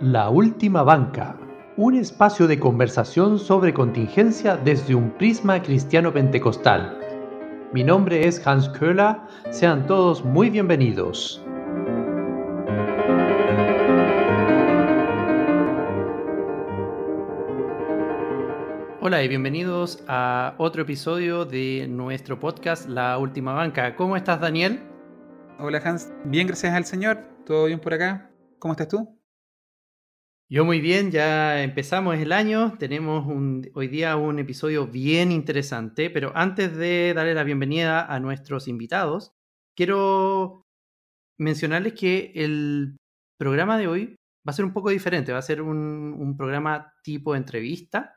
La Última Banca, un espacio de conversación sobre contingencia desde un prisma cristiano pentecostal. Mi nombre es Hans Köhler, sean todos muy bienvenidos. Hola y bienvenidos a otro episodio de nuestro podcast La Última Banca. ¿Cómo estás, Daniel? Hola, Hans. Bien, gracias al Señor. ¿Todo bien por acá? ¿Cómo estás tú? Yo muy bien, ya empezamos el año, tenemos hoy día un episodio bien interesante, pero antes de darle la bienvenida a nuestros invitados, quiero mencionarles que el programa de hoy va a ser un poco diferente, va a ser un, un programa tipo entrevista.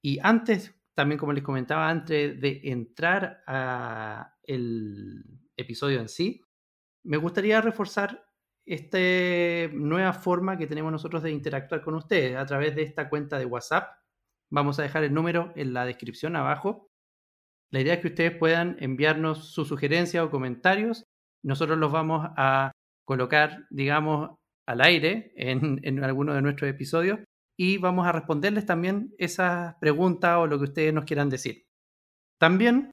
Y antes, también como les comentaba, antes de entrar a el episodio en sí, me gustaría reforzar esta nueva forma que tenemos nosotros de interactuar con ustedes a través de esta cuenta de WhatsApp. Vamos a dejar el número en la descripción abajo. La idea es que ustedes puedan enviarnos sus sugerencias o comentarios. Nosotros los vamos a colocar, digamos, al aire en, en alguno de nuestros episodios y vamos a responderles también esas preguntas o lo que ustedes nos quieran decir. También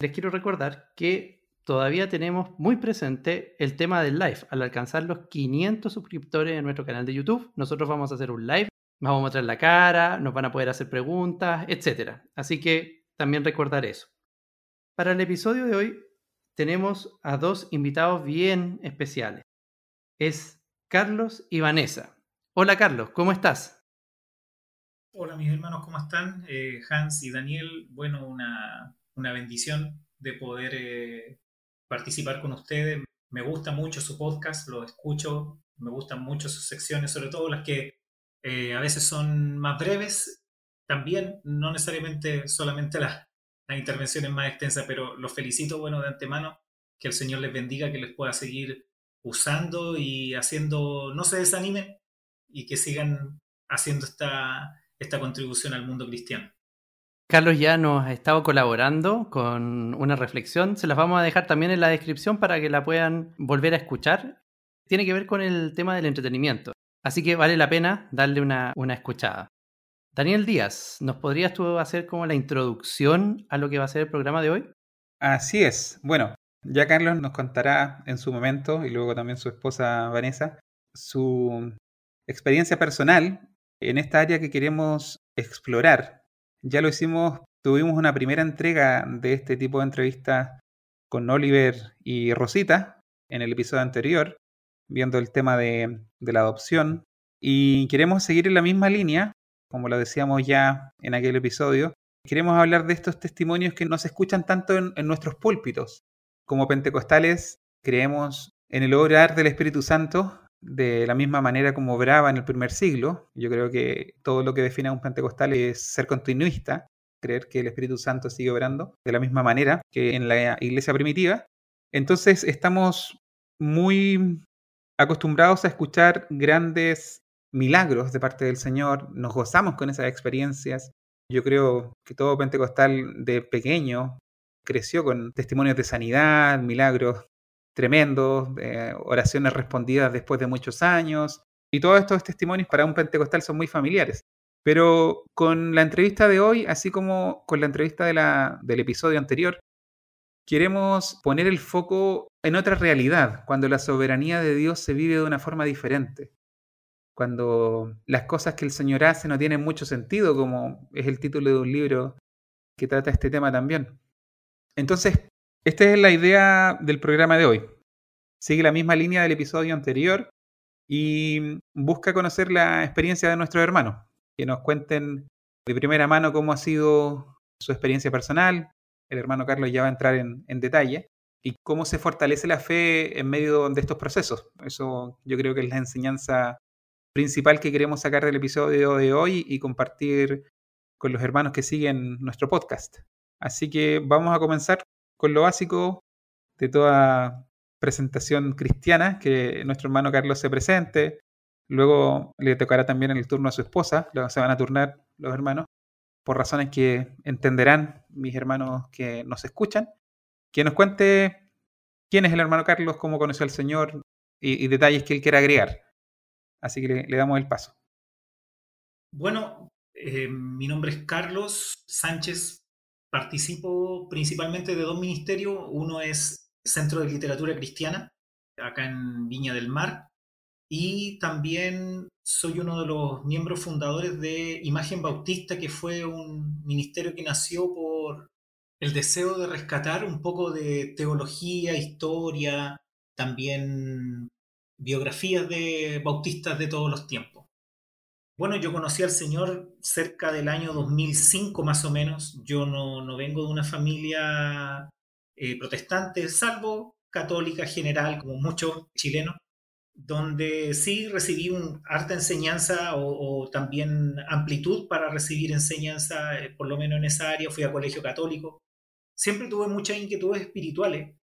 les quiero recordar que todavía tenemos muy presente el tema del live. Al alcanzar los 500 suscriptores en nuestro canal de YouTube, nosotros vamos a hacer un live, nos vamos a mostrar la cara, nos van a poder hacer preguntas, etc. Así que también recordar eso. Para el episodio de hoy tenemos a dos invitados bien especiales. Es Carlos y Vanessa. Hola Carlos, ¿cómo estás? Hola mis hermanos, ¿cómo están? Eh, Hans y Daniel, bueno, una, bendición de poder eh, participar con ustedes. Me gusta mucho su podcast, lo escucho, me gustan mucho sus secciones, sobre todo las que eh, a veces son más breves, también, no necesariamente solamente las, las intervenciones más extensas, pero los felicito, bueno, de antemano, que el Señor les bendiga, que les pueda seguir usando y haciendo, no se desanimen y que sigan haciendo esta, esta contribución al mundo cristiano. Carlos ya nos ha estado colaborando con una reflexión. Se las vamos a dejar también en la descripción para que la puedan volver a escuchar. Tiene que ver con el tema del entretenimiento. Así que vale la pena darle una, una escuchada. Daniel Díaz, ¿nos podrías tú hacer como la introducción a lo que va a ser el programa de hoy? Así es. Bueno, ya Carlos nos contará en su momento, y luego también su esposa Vanessa, su experiencia personal en esta área que queremos explorar ya lo hicimos, tuvimos una primera entrega de este tipo de entrevistas con Oliver y Rosita en el episodio anterior, viendo el tema de, la adopción. Y queremos seguir en la misma línea, como lo decíamos ya en aquel episodio. Queremos hablar de estos testimonios que no se escuchan tanto en, en nuestros púlpitos. Como pentecostales, creemos en el obrar del Espíritu Santo de la misma manera como obraba en el primer siglo. Yo creo que todo lo que define a un pentecostal es ser continuista, creer que el Espíritu Santo sigue obrando de la misma manera que en la iglesia primitiva. Entonces estamos muy acostumbrados a escuchar grandes milagros de parte del Señor, nos gozamos con esas experiencias. Yo creo que todo pentecostal de pequeño creció con testimonios de sanidad, milagros tremendos, oraciones respondidas después de muchos años. Y todos estos testimonios para un pentecostal son muy familiares. Pero con la entrevista de hoy, así como con la entrevista del episodio anterior, queremos poner el foco en otra realidad, cuando la soberanía de Dios se vive de una forma diferente. Cuando las cosas que el Señor hace no tienen mucho sentido, como es el título de un libro que trata este tema también. Entonces, esta es la idea del programa de hoy. Sigue la misma línea del episodio anterior y busca conocer la experiencia de nuestros hermanos, que nos cuenten de primera mano cómo ha sido su experiencia personal. El hermano Carlos ya va a entrar en, detalle y cómo se fortalece la fe en medio de estos procesos. Eso yo creo que es la enseñanza principal que queremos sacar del episodio de hoy y compartir con los hermanos que siguen nuestro podcast. Así que vamos a comenzar con lo básico de toda presentación cristiana, que nuestro hermano Carlos se presente. Luego le tocará también el turno a su esposa, se van a turnar los hermanos, por razones que entenderán mis hermanos que nos escuchan. Que nos cuente quién es el hermano Carlos, cómo conoció al Señor y, y detalles que él quiera agregar. Así que le, damos el paso. Bueno, eh, mi nombre es Carlos Sánchez. Participo principalmente de dos ministerios. Uno es Centro de Literatura Cristiana, acá en Viña del Mar. Y también soy uno de los miembros fundadores de Imagen Bautista, que fue un ministerio que nació por el deseo de rescatar un poco de teología, historia, también biografías de bautistas de todos los tiempos. Bueno, yo conocí al Señor cerca del año 2005 más o menos. Yo no, vengo de una familia eh, protestante, salvo católica general, como muchos chilenos, donde sí recibí un, harta enseñanza o, también amplitud para recibir enseñanza, eh, por lo menos en esa área. Fui a colegio católico. Siempre tuve muchas inquietudes espirituales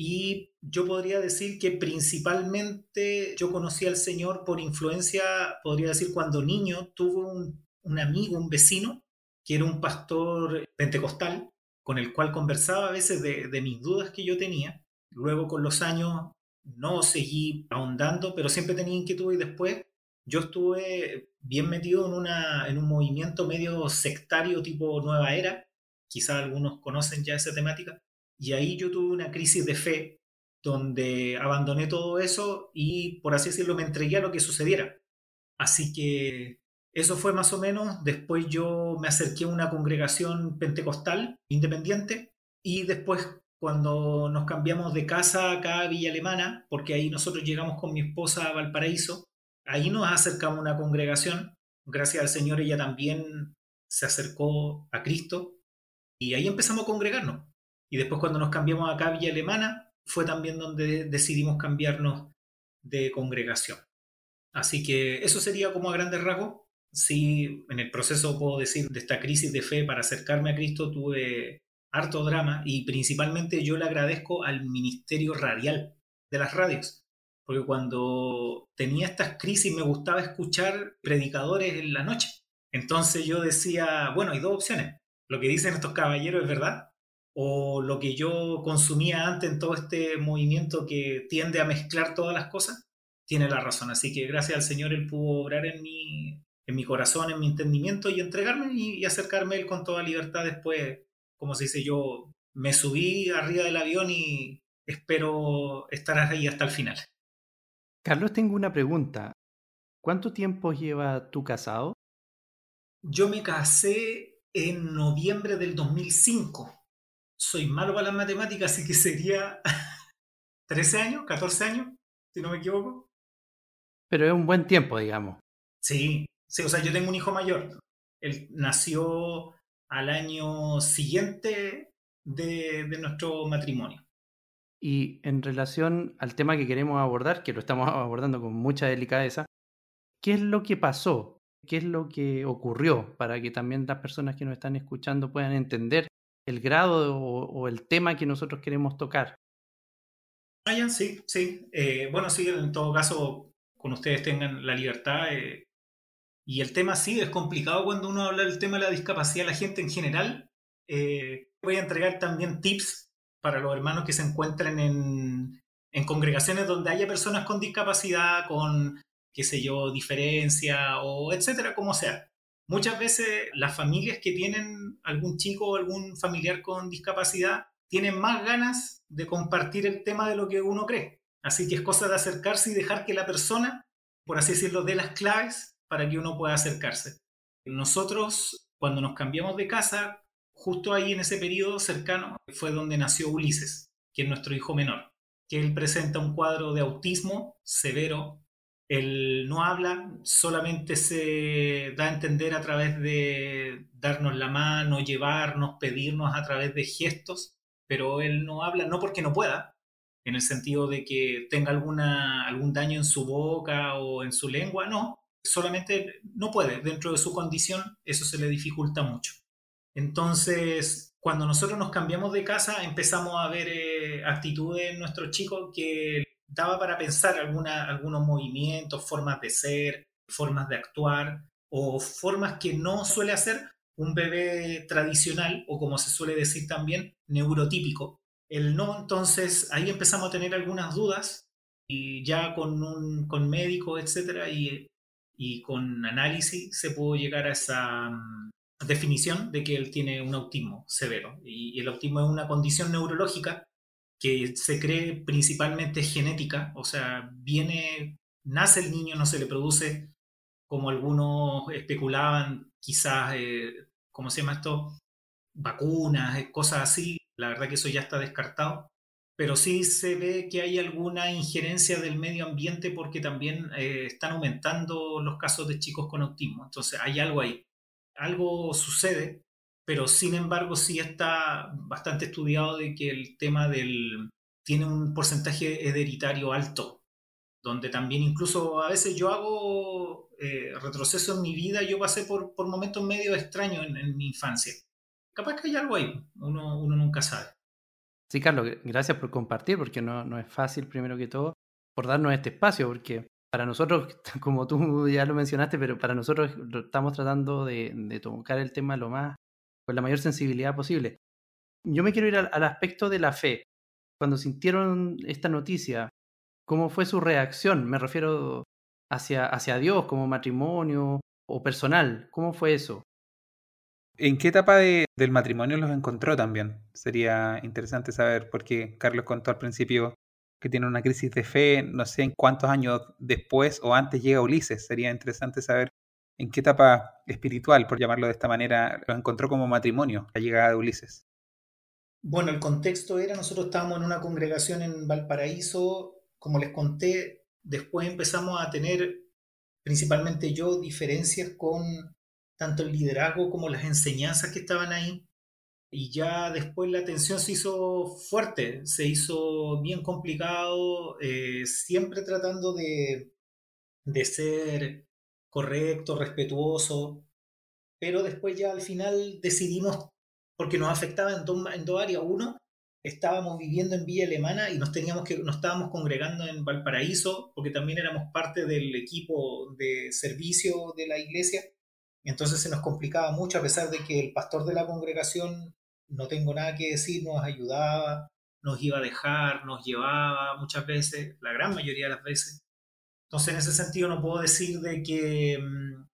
y yo podría decir que principalmente yo conocí al Señor por influencia, podría decir, cuando niño tuve un, amigo, un vecino, que era un pastor pentecostal, con el cual conversaba a veces de, de mis dudas que yo tenía. Luego con los años no seguí ahondando, pero siempre tenía inquietud y después yo estuve bien metido en, una, en un movimiento medio sectario tipo Nueva Era, quizás algunos conocen ya esa temática, y ahí yo tuve una crisis de fe donde abandoné todo eso y, por así decirlo, me entregué a lo que sucediera. Así que eso fue más o menos. Después yo me acerqué a una congregación pentecostal independiente y después cuando nos cambiamos de casa acá a Villa Alemana, porque ahí nosotros llegamos con mi esposa a Valparaíso, ahí nos acercamos a una congregación. Gracias al Señor ella también se acercó a Cristo y ahí empezamos a congregarnos. Y después cuando nos cambiamos acá a Villa Alemana, fue también donde decidimos cambiarnos de congregación. Así que eso sería como a grandes rasgos. Sí, en el proceso puedo decir de esta crisis de fe para acercarme a Cristo tuve harto drama y principalmente yo le agradezco al ministerio radial de las radios, porque cuando tenía estas crisis me gustaba escuchar predicadores en la noche. Entonces yo decía, bueno, hay dos opciones. Lo que dicen estos caballeros es verdad, o lo que yo consumía antes en todo este movimiento que tiende a mezclar todas las cosas, tiene la razón. Así que gracias al Señor Él pudo obrar en mi, en mi corazón, en mi entendimiento y entregarme y, acercarme a Él con toda libertad después. Como se dice, yo me subí arriba del avión y espero estar ahí hasta el final. Carlos, tengo una pregunta. ¿Cuánto tiempo lleva tú casado? Yo me casé en noviembre del 2005 soy malo para las matemáticas, así que sería 13 años, 14 años, si no me equivoco. Pero es un buen tiempo, digamos. Sí, sí, o sea, yo tengo un hijo mayor. Él nació al año siguiente de, de nuestro matrimonio. Y en relación al tema que queremos abordar, que lo estamos abordando con mucha delicadeza, ¿qué es lo que pasó? ¿Qué es lo que ocurrió para que también las personas que nos están escuchando puedan entender el grado o, el tema que nosotros queremos tocar. Ah, sí, sí. Eh, bueno, sí, en todo caso, con ustedes tengan la libertad. Eh, y el tema sí es complicado cuando uno habla del tema de la discapacidad, la gente en general. Eh, voy a entregar también tips para los hermanos que se encuentren en, en congregaciones donde haya personas con discapacidad, con, qué sé yo, diferencia o etcétera, como sea muchas veces las familias que tienen algún chico o algún familiar con discapacidad tienen más ganas de compartir el tema de lo que uno cree. Así que es cosa de acercarse y dejar que la persona, por así decirlo, dé las claves para que uno pueda acercarse. Nosotros, cuando nos cambiamos de casa, justo ahí en ese periodo cercano fue donde nació Ulises, que es nuestro hijo menor, que él presenta un cuadro de autismo severo él no habla, solamente se da a entender a través de darnos la mano, llevarnos, pedirnos a través de gestos, pero él no habla, no porque no pueda, en el sentido de que tenga alguna, algún daño en su boca o en su lengua, no, solamente no puede, dentro de su condición eso se le dificulta mucho. Entonces, cuando nosotros nos cambiamos de casa, empezamos a ver eh, actitudes en nuestros chicos que daba para pensar alguna, algunos movimientos, formas de ser, formas de actuar o formas que no suele hacer un bebé tradicional o como se suele decir también, neurotípico. El no, entonces ahí empezamos a tener algunas dudas y ya con, un, con médicos, etcétera, y, y con análisis se pudo llegar a esa mm, definición de que él tiene un autismo severo. Y, el autismo es una condición neurológica que se cree principalmente genética, o sea, viene, nace el niño, no se le produce como algunos especulaban, quizás, eh, ¿cómo se llama esto? Vacunas, cosas así. La verdad que eso ya está descartado pero sí se ve que hay alguna injerencia del medio ambiente porque también eh, están aumentando los casos de chicos con autismo. Entonces hay algo ahí. Algo sucede, pero sin embargo sí está bastante estudiado de que el tema del... tiene un porcentaje hereditario alto, donde también incluso a veces yo hago eh, retroceso en mi vida, yo pasé por, por momentos medio extraños en, mi infancia. Capaz que hay algo ahí, uno, uno nunca sabe. Sí, Carlos, gracias por compartir, porque no, no es fácil, primero que todo, por darnos este espacio, porque para nosotros, como tú ya lo mencionaste, pero para nosotros estamos tratando de, tocar el tema lo más, con la mayor sensibilidad posible. Yo me quiero ir al, aspecto de la fe. Cuando sintieron esta noticia, ¿cómo fue su reacción? Me refiero hacia, hacia Dios como matrimonio o personal. ¿Cómo fue eso? ¿En qué etapa del matrimonio los encontró también? Sería interesante saber, porque Carlos contó al principio que tiene una crisis de fe, no sé en cuántos años después o antes llega Ulises. Sería interesante saber en qué etapa espiritual, por llamarlo de esta manera, los encontró como matrimonio la llegada de Ulises. Bueno, el contexto era, nosotros estábamos en una congregación en Valparaíso, como les conté, después empezamos a tener, principalmente yo, diferencias con tanto el liderazgo como las enseñanzas que estaban ahí. Y ya después la tensión se hizo fuerte, se hizo bien complicado, eh, siempre tratando de, de ser correcto, respetuoso, pero después ya al final decidimos, porque nos afectaba en, en dos áreas. Uno, estábamos viviendo en Villa Alemana y nos teníamos que nos estábamos congregando en Valparaíso porque también éramos parte del equipo de servicio de la iglesia entonces se nos complicaba mucho a pesar de que el pastor de la congregación, no tengo nada que decir, nos ayudaba, nos iba a dejar, nos llevaba muchas veces, la gran mayoría de las veces. Entonces en ese sentido no puedo decir de que mm,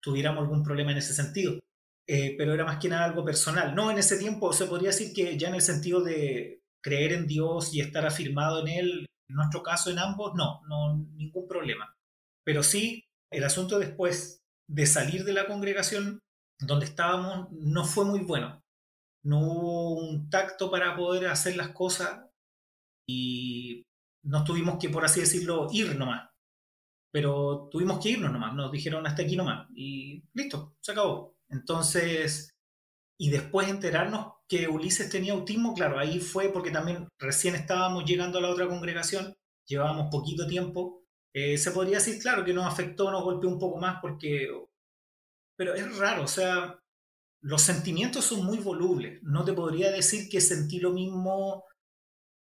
tuviéramos algún problema en ese sentido, eh, pero era más que nada algo personal. No, en ese tiempo se podría decir que ya en el sentido de creer en Dios y estar afirmado en Él, en nuestro caso en ambos, no, no ningún problema. Pero sí, el asunto después de salir de la congregación donde estábamos no fue muy bueno. No hubo un tacto para poder hacer las cosas y nos tuvimos que, por así decirlo, ir nomás. Pero tuvimos que irnos nomás, nos dijeron hasta aquí nomás y listo, se acabó. Entonces, y después enterarnos que Ulises tenía autismo, claro, ahí fue porque también recién estábamos llegando a la otra congregación, llevábamos poquito tiempo eh, se podría decir, claro, que nos afectó, nos golpeó un poco más porque... Pero es raro, o sea, los sentimientos son muy volubles. No te podría decir que sentí lo mismo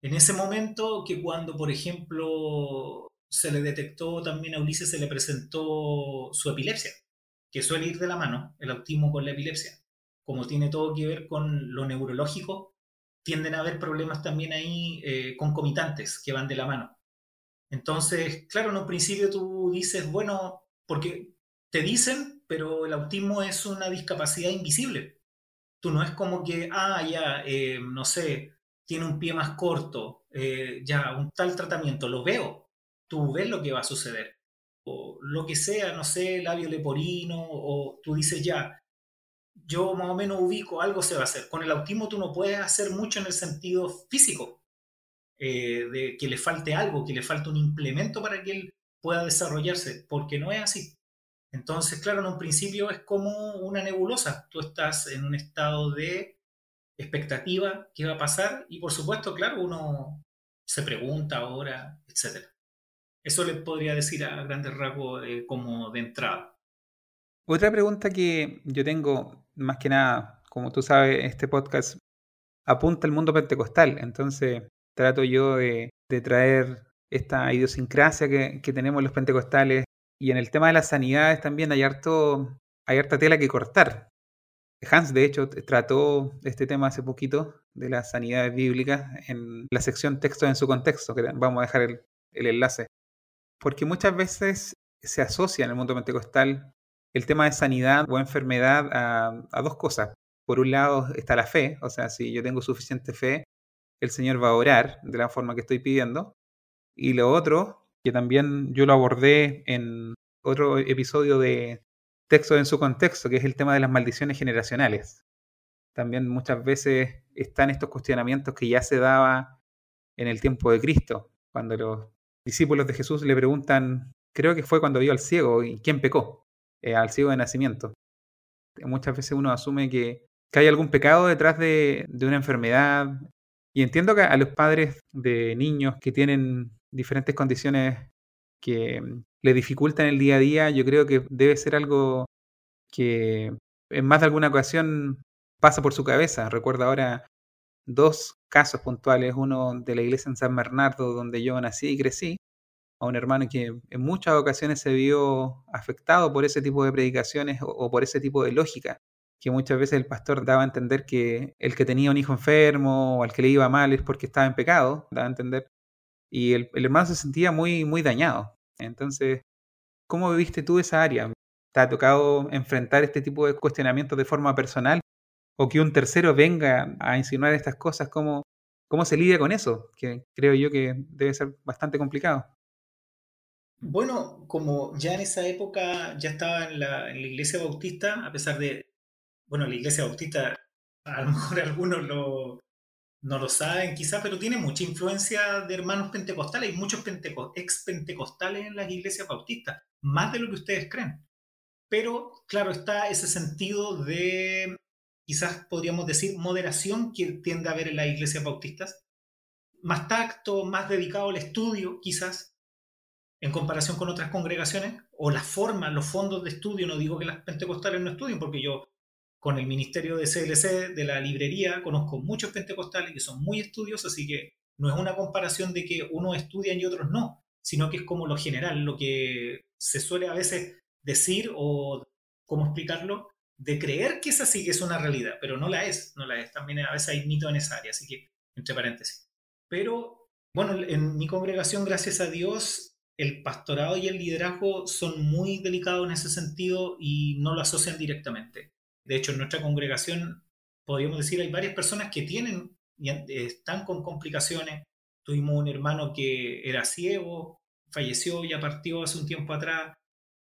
en ese momento que cuando, por ejemplo, se le detectó también a Ulises, se le presentó su epilepsia, que suele ir de la mano, el autismo con la epilepsia. Como tiene todo que ver con lo neurológico, tienden a haber problemas también ahí eh, concomitantes que van de la mano. Entonces, claro, en un principio tú dices, bueno, porque te dicen, pero el autismo es una discapacidad invisible. Tú no es como que, ah, ya, eh, no sé, tiene un pie más corto, eh, ya, un tal tratamiento, lo veo. Tú ves lo que va a suceder. O lo que sea, no sé, labio leporino, o tú dices, ya, yo más o menos ubico, algo se va a hacer. Con el autismo tú no puedes hacer mucho en el sentido físico eh, de que le falte algo, que le falte un implemento para que él pueda desarrollarse, porque no es así. Entonces, claro, en un principio es como una nebulosa. Tú estás en un estado de expectativa, qué va a pasar, y por supuesto, claro, uno se pregunta ahora, etc. Eso le podría decir a grandes rasgos eh, como de entrada. Otra pregunta que yo tengo, más que nada, como tú sabes, este podcast apunta al mundo pentecostal, entonces trato yo de, traer esta idiosincrasia que, tenemos los pentecostales. Y en el tema de las sanidades también hay, harto, hay harta tela que cortar. Hans, de hecho, trató este tema hace poquito de las sanidades bíblicas en la sección texto en su contexto, que vamos a dejar el, enlace. Porque muchas veces se asocia en el mundo pentecostal el tema de sanidad o enfermedad a, a dos cosas. Por un lado está la fe, o sea, si yo tengo suficiente fe, el Señor va a orar de la forma que estoy pidiendo. Y lo otro, que también yo lo abordé en otro episodio de Texto en su contexto, que es el tema de las maldiciones generacionales. También muchas veces están estos cuestionamientos que ya se daba en el tiempo de Cristo, cuando los discípulos de Jesús le preguntan, creo que fue cuando vio al ciego, ¿y quién pecó? Eh, al ciego de nacimiento. Muchas veces uno asume que, hay algún pecado detrás de, de una enfermedad. Y entiendo que a los padres de niños que tienen diferentes condiciones que le dificultan el día a día, yo creo que debe ser algo que en más de alguna ocasión pasa por su cabeza. Recuerdo ahora dos casos puntuales, uno de la iglesia en San Bernardo, donde yo nací y crecí, a un hermano que en muchas ocasiones se vio afectado por ese tipo de predicaciones o, por ese tipo de lógica, que muchas veces el pastor daba a entender que el que tenía un hijo enfermo o al que le iba mal es porque estaba en pecado, daba a entender, y el, el hermano se sentía muy, muy dañado. Entonces, ¿cómo viviste tú esa área? ¿Te ha tocado enfrentar este tipo de cuestionamientos de forma personal o que un tercero venga a insinuar estas cosas, ¿cómo, cómo se lidia con eso? Que creo yo que debe ser bastante complicado. Bueno, como ya en esa época ya estaba en la, en la iglesia bautista, a pesar de, bueno, la iglesia bautista, a lo mejor algunos lo, no lo saben quizás, pero tiene mucha influencia de hermanos pentecostales. Hay muchos ex pentecostales en las iglesias bautistas, más de lo que ustedes creen. Pero, claro, está ese sentido de quizás podríamos decir, moderación que tiende a haber en las iglesias bautistas, más tacto, más dedicado al estudio, quizás, en comparación con otras congregaciones, o la forma, los fondos de estudio, no digo que las pentecostales no estudien, porque yo con el ministerio de CLC, de la librería, conozco muchos pentecostales que son muy estudiosos, así que no es una comparación de que unos estudian y otros no, sino que es como lo general, lo que se suele a veces decir o cómo explicarlo, de creer que esa sí que es una realidad, pero no la es, no la es. También a veces hay mito en esa área, así que entre paréntesis. Pero bueno, en mi congregación, gracias a Dios, el pastorado y el liderazgo son muy delicados en ese sentido y no lo asocian directamente. De hecho, en nuestra congregación, podríamos decir, hay varias personas que tienen y están con complicaciones. Tuvimos un hermano que era ciego, falleció, ya partió hace un tiempo atrás.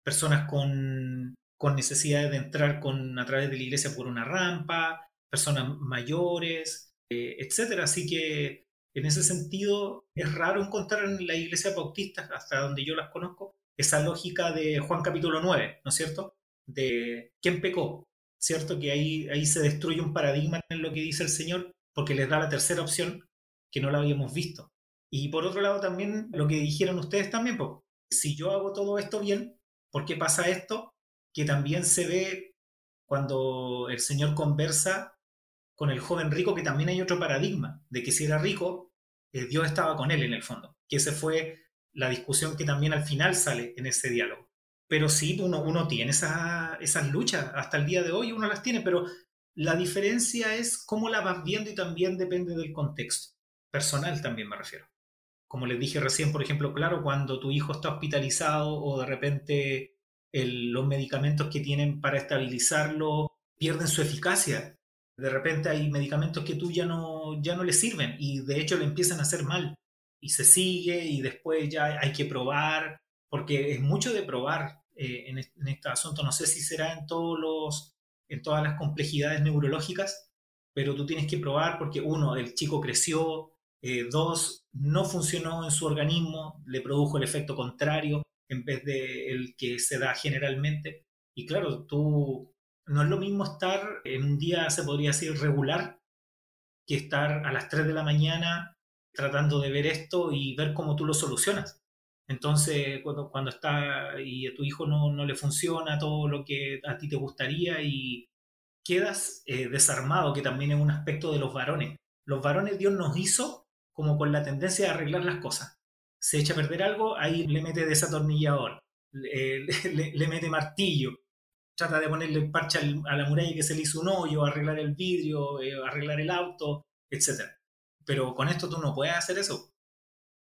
Personas con con necesidades de entrar con, a través de la iglesia por una rampa, personas mayores, eh, etcétera. Así que en ese sentido es raro encontrar en la iglesia bautista, hasta donde yo las conozco, esa lógica de Juan capítulo 9, ¿no es cierto? De quién pecó, ¿cierto? Que ahí, ahí se destruye un paradigma en lo que dice el Señor, porque les da la tercera opción que no la habíamos visto. Y por otro lado también lo que dijeron ustedes también, pues, si yo hago todo esto bien, ¿por qué pasa esto? que también se ve cuando el Señor conversa con el joven rico, que también hay otro paradigma, de que si era rico, eh, Dios estaba con él en el fondo, que esa fue la discusión que también al final sale en ese diálogo. Pero sí, uno, uno tiene esas luchas, hasta el día de hoy uno las tiene, pero la diferencia es cómo la vas viendo y también depende del contexto, personal también me refiero. Como les dije recién, por ejemplo, claro, cuando tu hijo está hospitalizado o de repente los medicamentos que tienen para estabilizarlo pierden su eficacia. De repente hay medicamentos que tú ya no, ya no le sirven y de hecho le empiezan a hacer mal y se sigue y después ya hay que probar, porque es mucho de probar eh, en, este, asunto. No sé si será en, todos los, en todas las complejidades neurológicas, pero tú tienes que probar porque uno, el chico creció, eh, dos, no funcionó en su organismo, le produjo el efecto contrario, en vez de el que se da generalmente. Y claro, tú no es lo mismo estar en un día, se podría decir, regular, que estar a las 3 de la mañana tratando de ver esto y ver cómo tú lo solucionas. Entonces, cuando, cuando está y a tu hijo no, no, le funciona todo lo que a ti te gustaría y quedas eh, desarmado, que también es un aspecto de los varones. Los varones Dios nos hizo como con la tendencia de arreglar las cosas se echa a perder algo, ahí le mete desatornillador, le, le, mete martillo, trata de ponerle parche a la muralla que se le hizo un hoyo, arreglar el vidrio, eh, arreglar el auto, etc. Pero con esto tú no puedes hacer eso.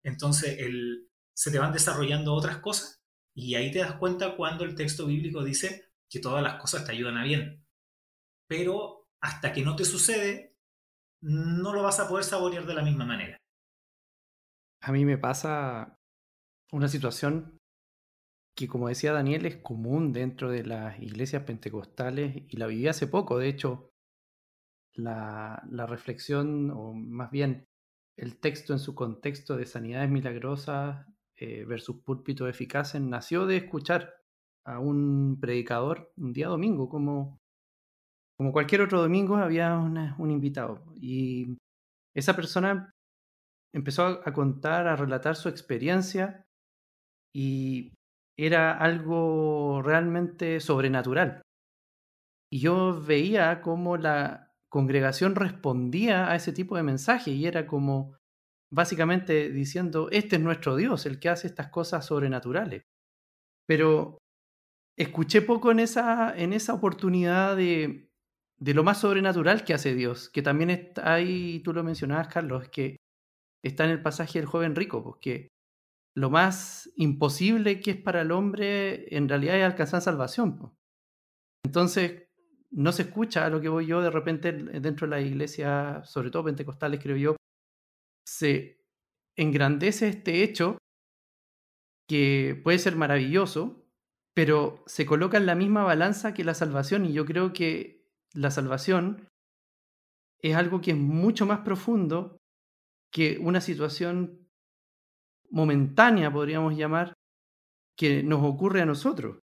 Entonces, el, se te van desarrollando otras cosas y ahí te das cuenta cuando el texto bíblico dice que todas las cosas te ayudan a bien. Pero hasta que no te sucede, no lo vas a poder saborear de la misma manera. A mí me pasa una situación que, como decía Daniel, es común dentro de las iglesias pentecostales y la viví hace poco. De hecho, la, reflexión, o más bien el texto en su contexto de sanidades milagrosas eh, versus púlpitos eficaces, nació de escuchar a un predicador un día domingo, como, como cualquier otro domingo había un invitado. Y esa persona empezó a contar, a relatar su experiencia y era algo realmente sobrenatural. Y yo veía cómo la congregación respondía a ese tipo de mensaje y era como básicamente diciendo, este es nuestro Dios, el que hace estas cosas sobrenaturales. Pero escuché poco en esa, en esa oportunidad de, de lo más sobrenatural que hace Dios, que también está ahí, tú lo mencionabas, Carlos, que está en el pasaje del joven rico, porque lo más imposible que es para el hombre en realidad es alcanzar salvación. Entonces, no se escucha a lo que voy yo de repente dentro de la iglesia, sobre todo pentecostales, creo yo, se engrandece este hecho que puede ser maravilloso, pero se coloca en la misma balanza que la salvación y yo creo que la salvación es algo que es mucho más profundo que una situación momentánea, podríamos llamar, que nos ocurre a nosotros.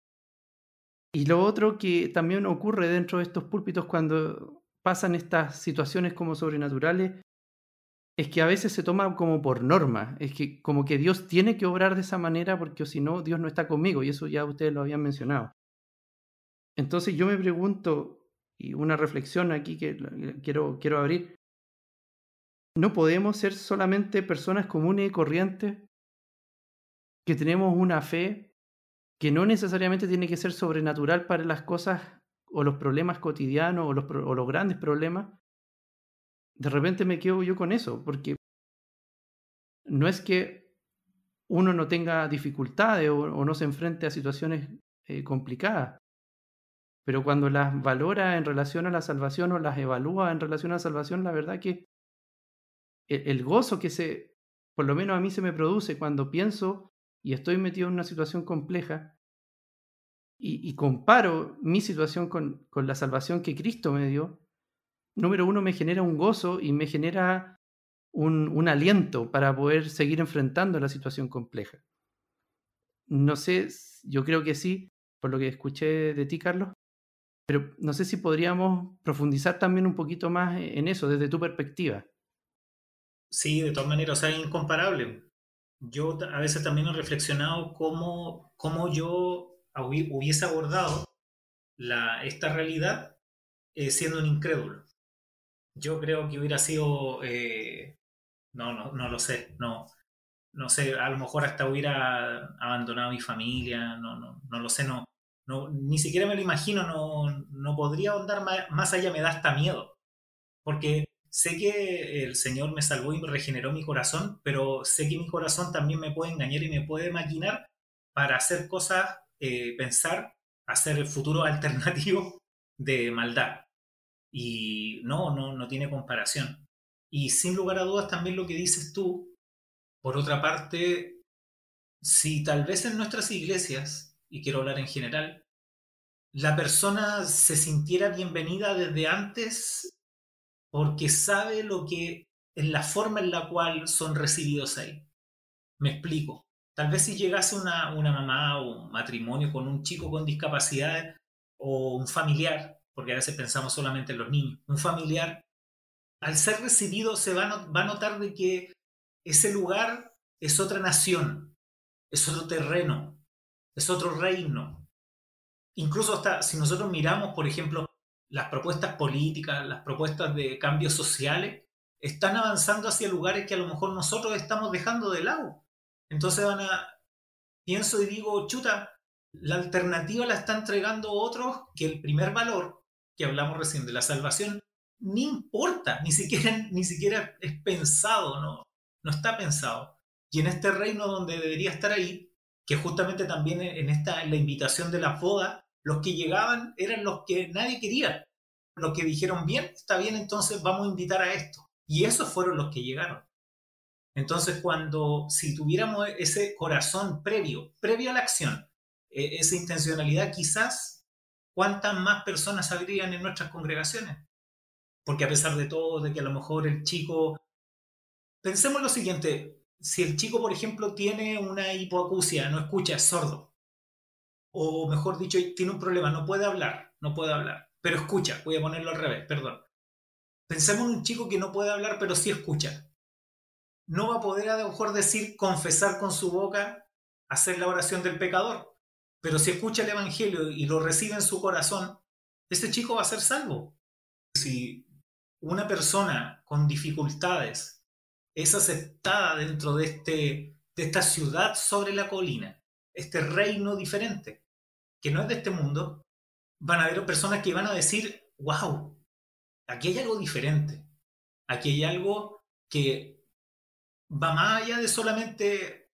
Y lo otro que también ocurre dentro de estos púlpitos cuando pasan estas situaciones como sobrenaturales es que a veces se toma como por norma, es que como que Dios tiene que obrar de esa manera porque si no, Dios no está conmigo y eso ya ustedes lo habían mencionado. Entonces yo me pregunto, y una reflexión aquí que quiero, quiero abrir, ¿no podemos ser solamente personas comunes y corrientes que tenemos una fe que no necesariamente tiene que ser sobrenatural para las cosas o los problemas cotidianos o los, o los grandes problemas, de repente me quedo yo con eso, porque no es que uno no tenga dificultades o, no se enfrente a situaciones eh, complicadas, pero cuando las valora en relación a la salvación o las evalúa en relación a la salvación, la verdad que el, el gozo que se, por lo menos a mí se me produce cuando pienso y estoy metido en una situación compleja y, comparo mi situación con, con, la salvación que Cristo me dio, número uno me genera un gozo y me genera un, un aliento para poder seguir enfrentando la situación compleja. No sé, yo creo que sí, por lo que escuché de ti, Carlos, pero no sé si podríamos profundizar también un poquito más en eso, desde tu perspectiva. Sí, de todas maneras, o sea, incomparable yo a veces también he reflexionado cómo, cómo yo hubiese abordado la, esta realidad eh, siendo un incrédulo. Yo creo que hubiera sido, eh, no, no, no lo sé, no, no sé, a lo mejor hasta hubiera abandonado mi familia, no, no, no lo sé, no, no, ni siquiera me lo imagino, no, no podría ahondar más, más allá, me da hasta miedo, porque sé que el Señor me salvó y me regeneró mi corazón, pero sé que mi corazón también me puede engañar y me puede maquinar para hacer cosas, eh, pensar, hacer el futuro alternativo de maldad. Y no, no, no tiene comparación. Y sin lugar a dudas también lo que dices tú, por otra parte, si tal vez en nuestras iglesias, y quiero hablar en general, la persona se sintiera bienvenida desde antes porque sabe lo que, en la forma en la cual son recibidos ahí. Me explico. Tal vez si llegase una, una mamá o un matrimonio con un chico con discapacidad o un familiar, porque a veces pensamos solamente en los niños, un familiar, al ser recibido se va a, va a notar de que ese lugar es otra nación, es otro terreno, es otro reino. Incluso hasta si nosotros miramos, por ejemplo, las propuestas políticas, las propuestas de cambios sociales, están avanzando hacia lugares que a lo mejor nosotros estamos dejando de lado. Entonces van a, pienso y digo, chuta, la alternativa la está entregando otros que el primer valor que hablamos recién de la salvación ni importa, ni siquiera, ni siquiera es pensado, no, no está pensado. Y en este reino donde debería estar ahí, que justamente también en esta la invitación de la boda, los que llegaban eran los que nadie quería. Los que dijeron, bien, está bien, entonces vamos a invitar a esto. Y esos fueron los que llegaron. Entonces, cuando, si tuviéramos ese corazón previo, previo a la acción, e, esa intencionalidad, quizás, ¿cuántas más personas habrían en nuestras congregaciones? Porque a pesar de todo, de que a lo mejor el chico, pensemos lo siguiente, si el chico, por ejemplo, tiene una hipoacusia, no escucha, es sordo, o mejor dicho, tiene un problema, no puede hablar, no puede hablar, pero escucha, voy a ponerlo al revés, perdón. Pensemos en un chico que no puede hablar, pero sí escucha. No va a poder a lo mejor decir, confesar con su boca, hacer la oración del pecador, pero si escucha el Evangelio y lo recibe en su corazón, ese chico va a ser salvo. Si una persona con dificultades es aceptada dentro de, este, de esta ciudad sobre la colina, este reino diferente, que no es de este mundo, van a haber personas que van a decir, wow, aquí hay algo diferente, aquí hay algo que va más allá de solamente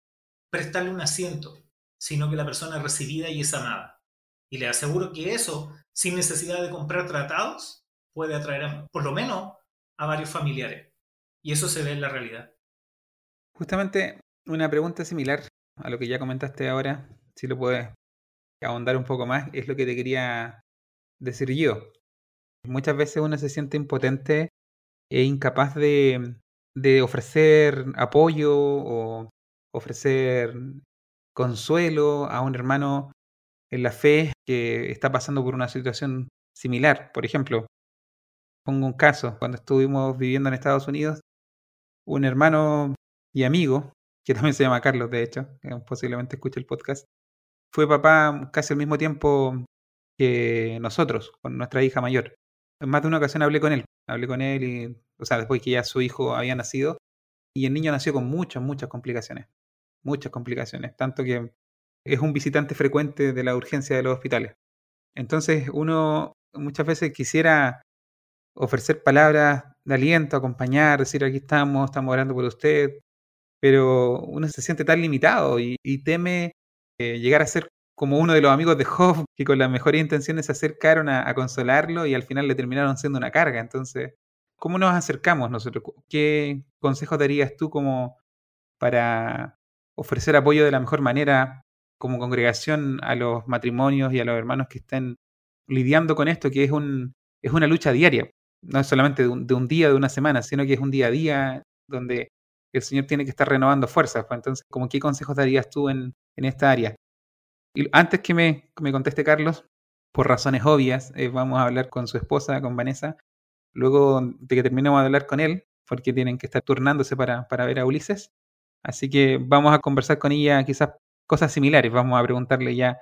prestarle un asiento, sino que la persona es recibida y es amada. Y le aseguro que eso, sin necesidad de comprar tratados, puede atraer por lo menos a varios familiares. Y eso se ve en la realidad. Justamente una pregunta similar a lo que ya comentaste ahora, si lo puedes ahondar un poco más, es lo que te quería decir yo. Muchas veces uno se siente impotente e incapaz de, de ofrecer apoyo o ofrecer consuelo a un hermano en la fe que está pasando por una situación similar. Por ejemplo, pongo un caso, cuando estuvimos viviendo en Estados Unidos, un hermano y amigo, que también se llama Carlos, de hecho, que posiblemente escuche el podcast, fue papá casi al mismo tiempo que nosotros, con nuestra hija mayor. En más de una ocasión hablé con él, hablé con él y, o sea, después que ya su hijo había nacido, y el niño nació con muchas, muchas complicaciones, muchas complicaciones, tanto que es un visitante frecuente de la urgencia de los hospitales. Entonces uno muchas veces quisiera ofrecer palabras de aliento, acompañar, decir aquí estamos, estamos orando por usted, pero uno se siente tan limitado y teme eh, llegar a ser como uno de los amigos de Job, que con las mejores intenciones se acercaron a, consolarlo y al final le terminaron siendo una carga. Entonces, ¿cómo nos acercamos nosotros? ¿Qué consejos darías tú como para ofrecer apoyo de la mejor manera como congregación a los matrimonios y a los hermanos que estén lidiando con esto, que es, un, es una lucha diaria? No es solamente de un, día, de una semana, sino que es un día a día donde el Señor tiene que estar renovando fuerzas. Pues entonces, ¿cómo qué consejos darías tú en, en esta área. Y antes que me, me conteste Carlos, por razones obvias, eh, vamos a hablar con su esposa, con Vanessa, luego de que terminemos de hablar con él, porque tienen que estar turnándose para, para ver a Ulises. Así que vamos a conversar con ella quizás cosas similares, vamos a preguntarle ya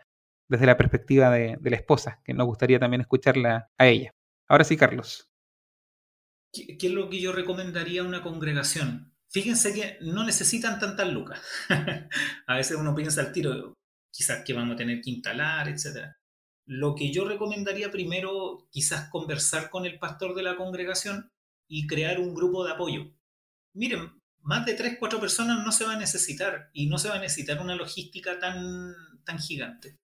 desde la perspectiva de, la esposa, que nos gustaría también escucharla a ella. Ahora sí, Carlos. ¿Qué, ¿Qué, es lo que yo recomendaría a una congregación? Fíjense que no necesitan tantas lucas. a veces uno piensa al tiro, quizás que vamos a tener que instalar, etc. Lo que yo recomendaría primero, quizás conversar con el pastor de la congregación y crear un grupo de apoyo. Miren, más de 3, 4 personas no se va a necesitar y no se va a necesitar una logística tan, tan gigante.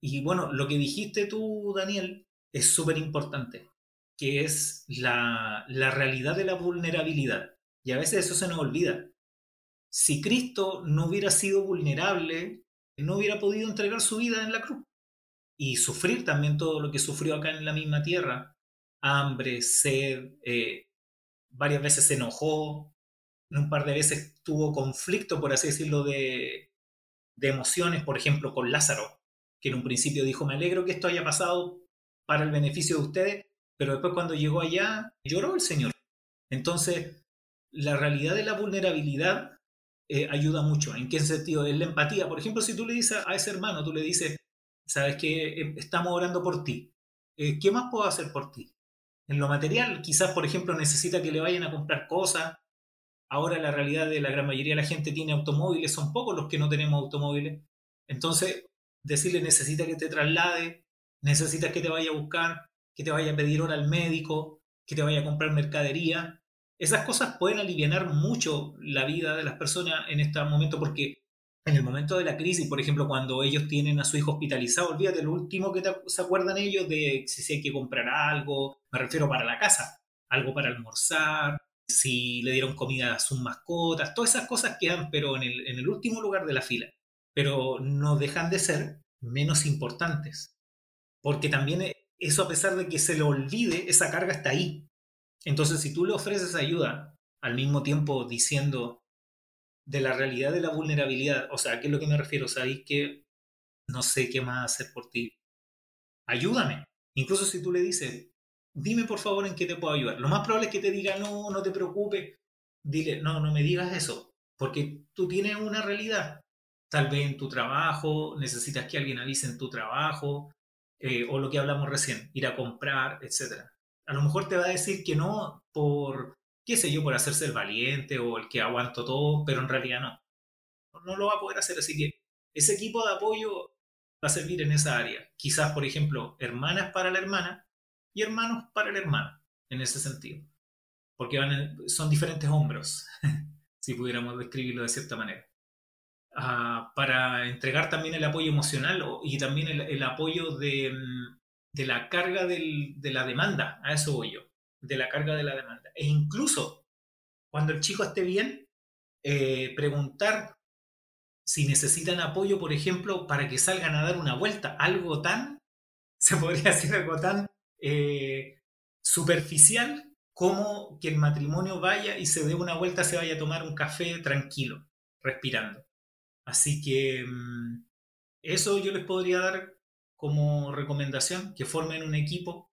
Y bueno, lo que dijiste tú, Daniel, es súper importante, que es la, la realidad de la vulnerabilidad. Y a veces eso se nos olvida. Si Cristo no hubiera sido vulnerable, no hubiera podido entregar su vida en la cruz y sufrir también todo lo que sufrió acá en la misma tierra. Hambre, sed, eh, varias veces se enojó, un par de veces tuvo conflicto, por así decirlo, de, emociones, por ejemplo, con Lázaro, que en un principio dijo, me alegro que esto haya pasado para el beneficio de ustedes, pero después cuando llegó allá, lloró el Señor. Entonces, la realidad de la vulnerabilidad eh, ayuda mucho. ¿En qué sentido? En la empatía. Por ejemplo, si tú le dices a ese hermano, tú le dices, sabes que eh, estamos orando por ti. Eh, ¿Qué más puedo hacer por ti? En lo material, quizás, por ejemplo, necesita que le vayan a comprar cosas. Ahora la realidad de la gran mayoría de la gente tiene automóviles, son pocos los que no tenemos automóviles. Entonces, decirle necesita que te traslade, necesitas que te vaya a buscar, que te vaya a pedir hora al médico, que te vaya a comprar mercadería esas cosas pueden aliviar mucho la vida de las personas en este momento porque en el momento de la crisis, por ejemplo, cuando ellos tienen a su hijo hospitalizado, olvídate, lo último que se acuerdan ellos de si hay que comprar algo, me refiero para la casa, algo para almorzar, si le dieron comida a sus mascotas, todas esas cosas quedan, pero en el, en el último lugar de la fila. Pero no dejan de ser menos importantes. Porque también e, eso, a pesar de que se le olvide, esa carga está ahí. Entonces, si tú le ofreces ayuda, al mismo tiempo diciendo, de la realidad de la vulnerabilidad. O sea, ¿a qué es lo que me refiero? Sabéis que no sé qué más hacer por ti. Ayúdame. Incluso si tú le dices, dime por favor en qué te puedo ayudar. Lo más probable es que te diga, no, no te preocupes. Dile, no, no me digas eso. Porque tú tienes una realidad. Tal vez en tu trabajo, necesitas que alguien avise en tu trabajo, eh, o lo que hablamos recién, ir a comprar, etc. A lo mejor te va a decir que no por qué sé yo, por hacerse el valiente o el que aguanto todo, pero en realidad no. No lo va a poder hacer, así que ese equipo de apoyo va a servir en esa área. Quizás, por ejemplo, hermanas para la hermana y hermanos para el hermano, en ese sentido. Porque son diferentes hombros, si pudiéramos describirlo de cierta manera. Ah, para entregar también el apoyo emocional y también el, apoyo de, mm, de la carga de la demanda, a eso voy yo de la carga de la demanda. E incluso cuando el chico esté bien, eh, preguntar si necesitan apoyo, por ejemplo, para que salgan a dar una vuelta. Algo tan, se podría decir algo tan eh, superficial como que el matrimonio vaya y se dé una vuelta, se vaya a tomar un café tranquilo, respirando. Así que mm, eso yo les podría dar como recomendación, que formen un equipo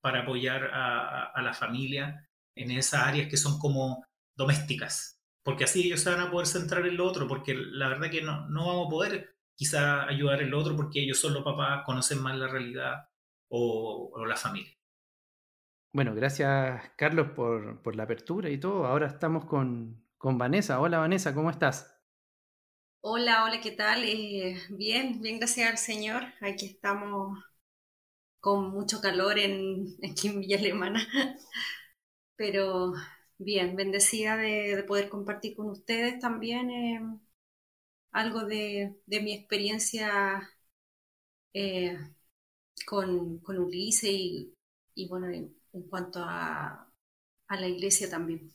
para apoyar a, la familia en esas áreas que son como domésticas, porque así ellos se van a poder centrar en lo otro, porque la verdad que no, no vamos a poder quizá ayudar en lo otro porque ellos son los papás, conocen más la realidad o, la familia. Bueno, gracias Carlos por, por, la apertura y todo. Ahora estamos con, con Vanessa. Hola Vanessa, ¿cómo estás? Hola, hola, ¿qué tal? Eh, bien, bien, gracias al Señor. Aquí estamos con mucho calor en, aquí en Villa Alemana. Pero bien, bendecida de, poder compartir con ustedes también eh, algo de, mi experiencia eh, con, con, Ulises y, bueno, en, cuanto a, a la iglesia también.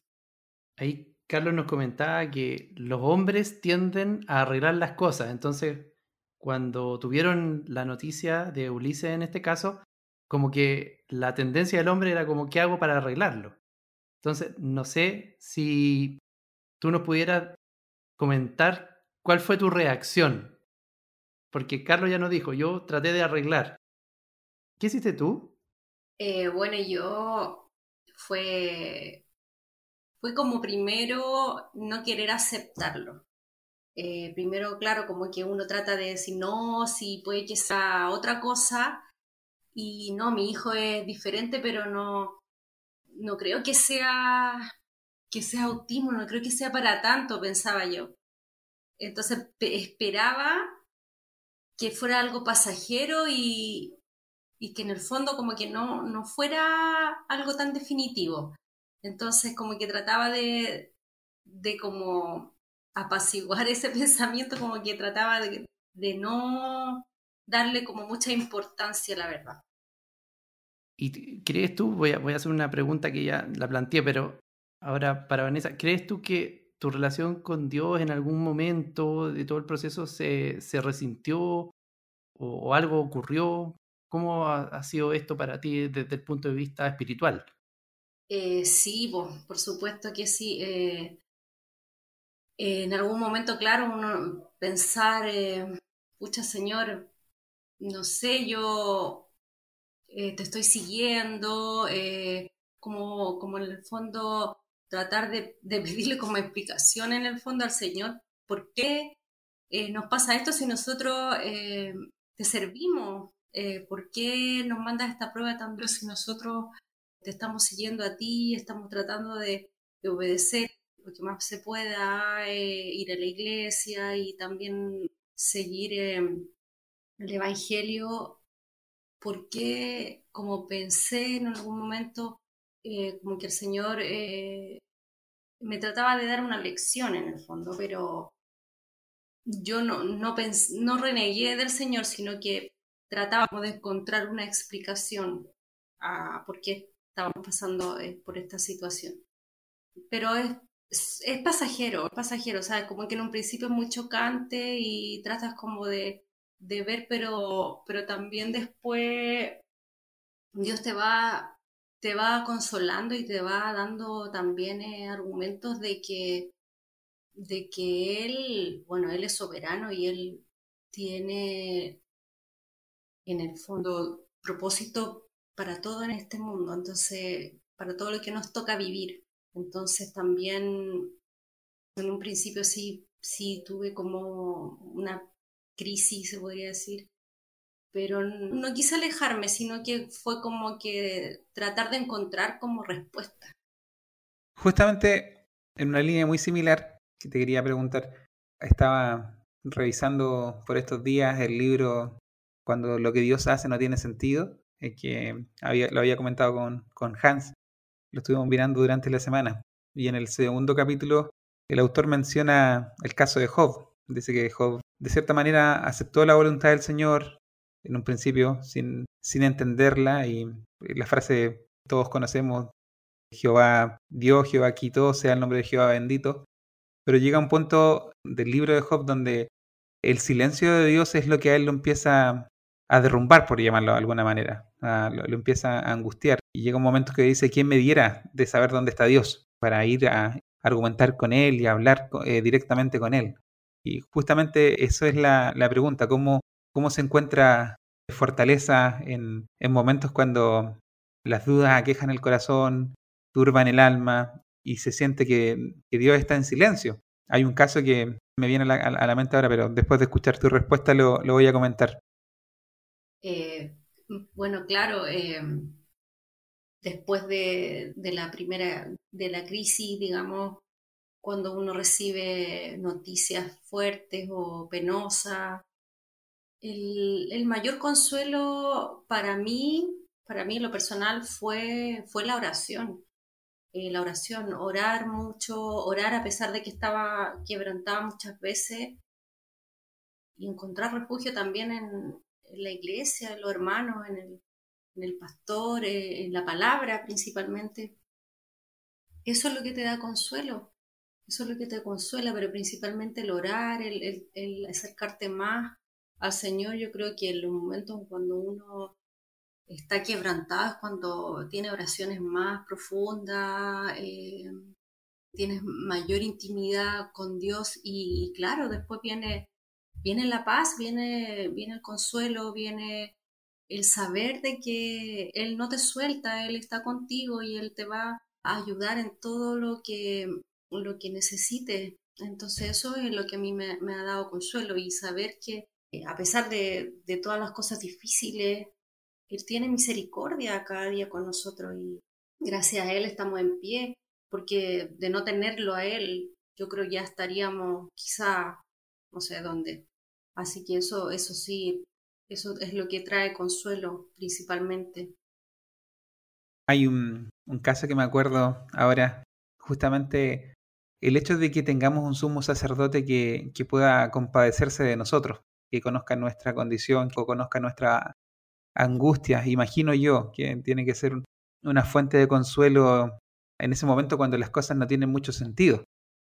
Ahí Carlos nos comentaba que los hombres tienden a arreglar las cosas, entonces cuando tuvieron la noticia de Ulises en este caso, como que la tendencia del hombre era como, ¿qué hago para arreglarlo? Entonces, no sé si tú nos pudieras comentar cuál fue tu reacción. Porque Carlos ya nos dijo, yo traté de arreglar. ¿Qué hiciste tú? Eh, bueno, yo fue, fue como primero no querer aceptarlo. Eh, primero, claro, como que uno trata de decir, no, si puede que sea otra cosa, y no, mi hijo es diferente, pero no, no creo que sea, que sea autismo, no creo que sea para tanto, pensaba yo. Entonces esperaba que fuera algo pasajero y, y que en el fondo como que no, no fuera algo tan definitivo. Entonces como que trataba de, de como apaciguar ese pensamiento, como que trataba de, no darle como mucha importancia, la verdad. ¿Y crees tú, voy a, voy a hacer una pregunta que ya la planteé, pero ahora para Vanessa, ¿crees tú que tu relación con Dios en algún momento de todo el proceso se, se resintió o, algo ocurrió? ¿Cómo ha, sido esto para ti desde el punto de vista espiritual? Eh, sí, por supuesto que sí. Eh, en algún momento, claro, uno pensar, eh, Señor, no sé, yo eh, te estoy siguiendo, eh, como, como en el fondo tratar de, pedirle como explicación en el fondo al Señor, ¿por qué eh, nos pasa esto si nosotros te servimos? ¿Por qué nos mandas esta prueba tan dura si nosotros te estamos siguiendo a ti, estamos tratando de, de obedecer lo que más se pueda, ir a la iglesia y también seguir el Evangelio porque como pensé en algún momento, eh, como que el Señor eh, me trataba de dar una lección en el fondo, pero yo no renegué del Señor, sino que tratábamos de encontrar una explicación a por qué estábamos pasando eh, por esta situación. Pero es, es, pasajero, es pasajero, sea, como que en un principio es muy chocante y tratas como de, de ver, pero, pero también después Dios te va, te va consolando y te va dando también eh, argumentos de que, de que Él, bueno, Él es soberano y Él tiene en el fondo propósito para todo en este mundo, entonces, para todo lo que nos toca vivir. Entonces también en un principio sí, sí tuve como una crisis, se podría decir, pero no quise alejarme, sino que fue como que tratar de encontrar como respuesta. Justamente en una línea muy similar que te quería preguntar, estaba revisando por estos días el libro Cuando lo que Dios hace no tiene sentido, que había, lo había comentado con, con Hans, lo estuvimos mirando durante la semana. Y en el segundo capítulo el autor menciona el caso de Job. Dice que Job de cierta manera aceptó la voluntad del Señor, en un principio sin, sin entenderla y la frase todos conocemos, Jehová dio, Jehová quitó, sea el nombre de Jehová bendito, pero llega un punto del libro de Job donde el silencio de Dios es lo que a él lo empieza a derrumbar, por llamarlo de alguna manera, lo, empieza a angustiar. Y llega un momento que dice, ¿quién me diera de saber dónde está Dios? Para ir a argumentar con él y hablar eh, directamente con él. Y justamente eso es la, la pregunta, ¿cómo cómo se encuentra fortaleza en, en momentos cuando las dudas aquejan el corazón, turban el alma y se siente que, Dios está en silencio. Hay un caso que me viene a la, mente ahora, pero después de escuchar tu respuesta lo, lo voy a comentar. Eh, bueno, claro, eh, después de, de, la primera, de la crisis, digamos, cuando uno recibe noticias fuertes o penosas, el, mayor consuelo para mí, para mí en lo personal, fue, fue la oración. Eh, la oración, orar mucho, orar a pesar de que estaba quebrantada muchas veces y encontrar refugio también en, la iglesia, en los hermanos, en el, en el pastor, eh, en la palabra principalmente. Eso es lo que te da consuelo, eso es lo que te consuela, pero principalmente el orar, el, el acercarte más al Señor, yo creo que en los momentos cuando uno está quebrantado es cuando tiene oraciones más profundas, eh, tienes mayor intimidad con Dios y, claro, después viene, viene la paz, viene, viene el consuelo, viene el saber de que Él no te suelta, Él está contigo y Él te va a ayudar en todo lo que, lo que necesites. Entonces eso es lo que a mí me ha dado consuelo y saber que eh, a pesar de, todas las cosas difíciles, Él tiene misericordia cada día con nosotros y gracias a Él estamos en pie, porque de no tenerlo a Él, yo creo ya estaríamos quizá no sé dónde. Así que eso, eso sí, eso es lo que trae consuelo principalmente. Hay un, un caso que me acuerdo ahora, justamente el hecho de que tengamos un sumo sacerdote que, que pueda compadecerse de nosotros que conozca nuestra condición, que conozca nuestra angustia. Imagino yo que tiene que ser una fuente de consuelo en ese momento cuando las cosas no tienen mucho sentido.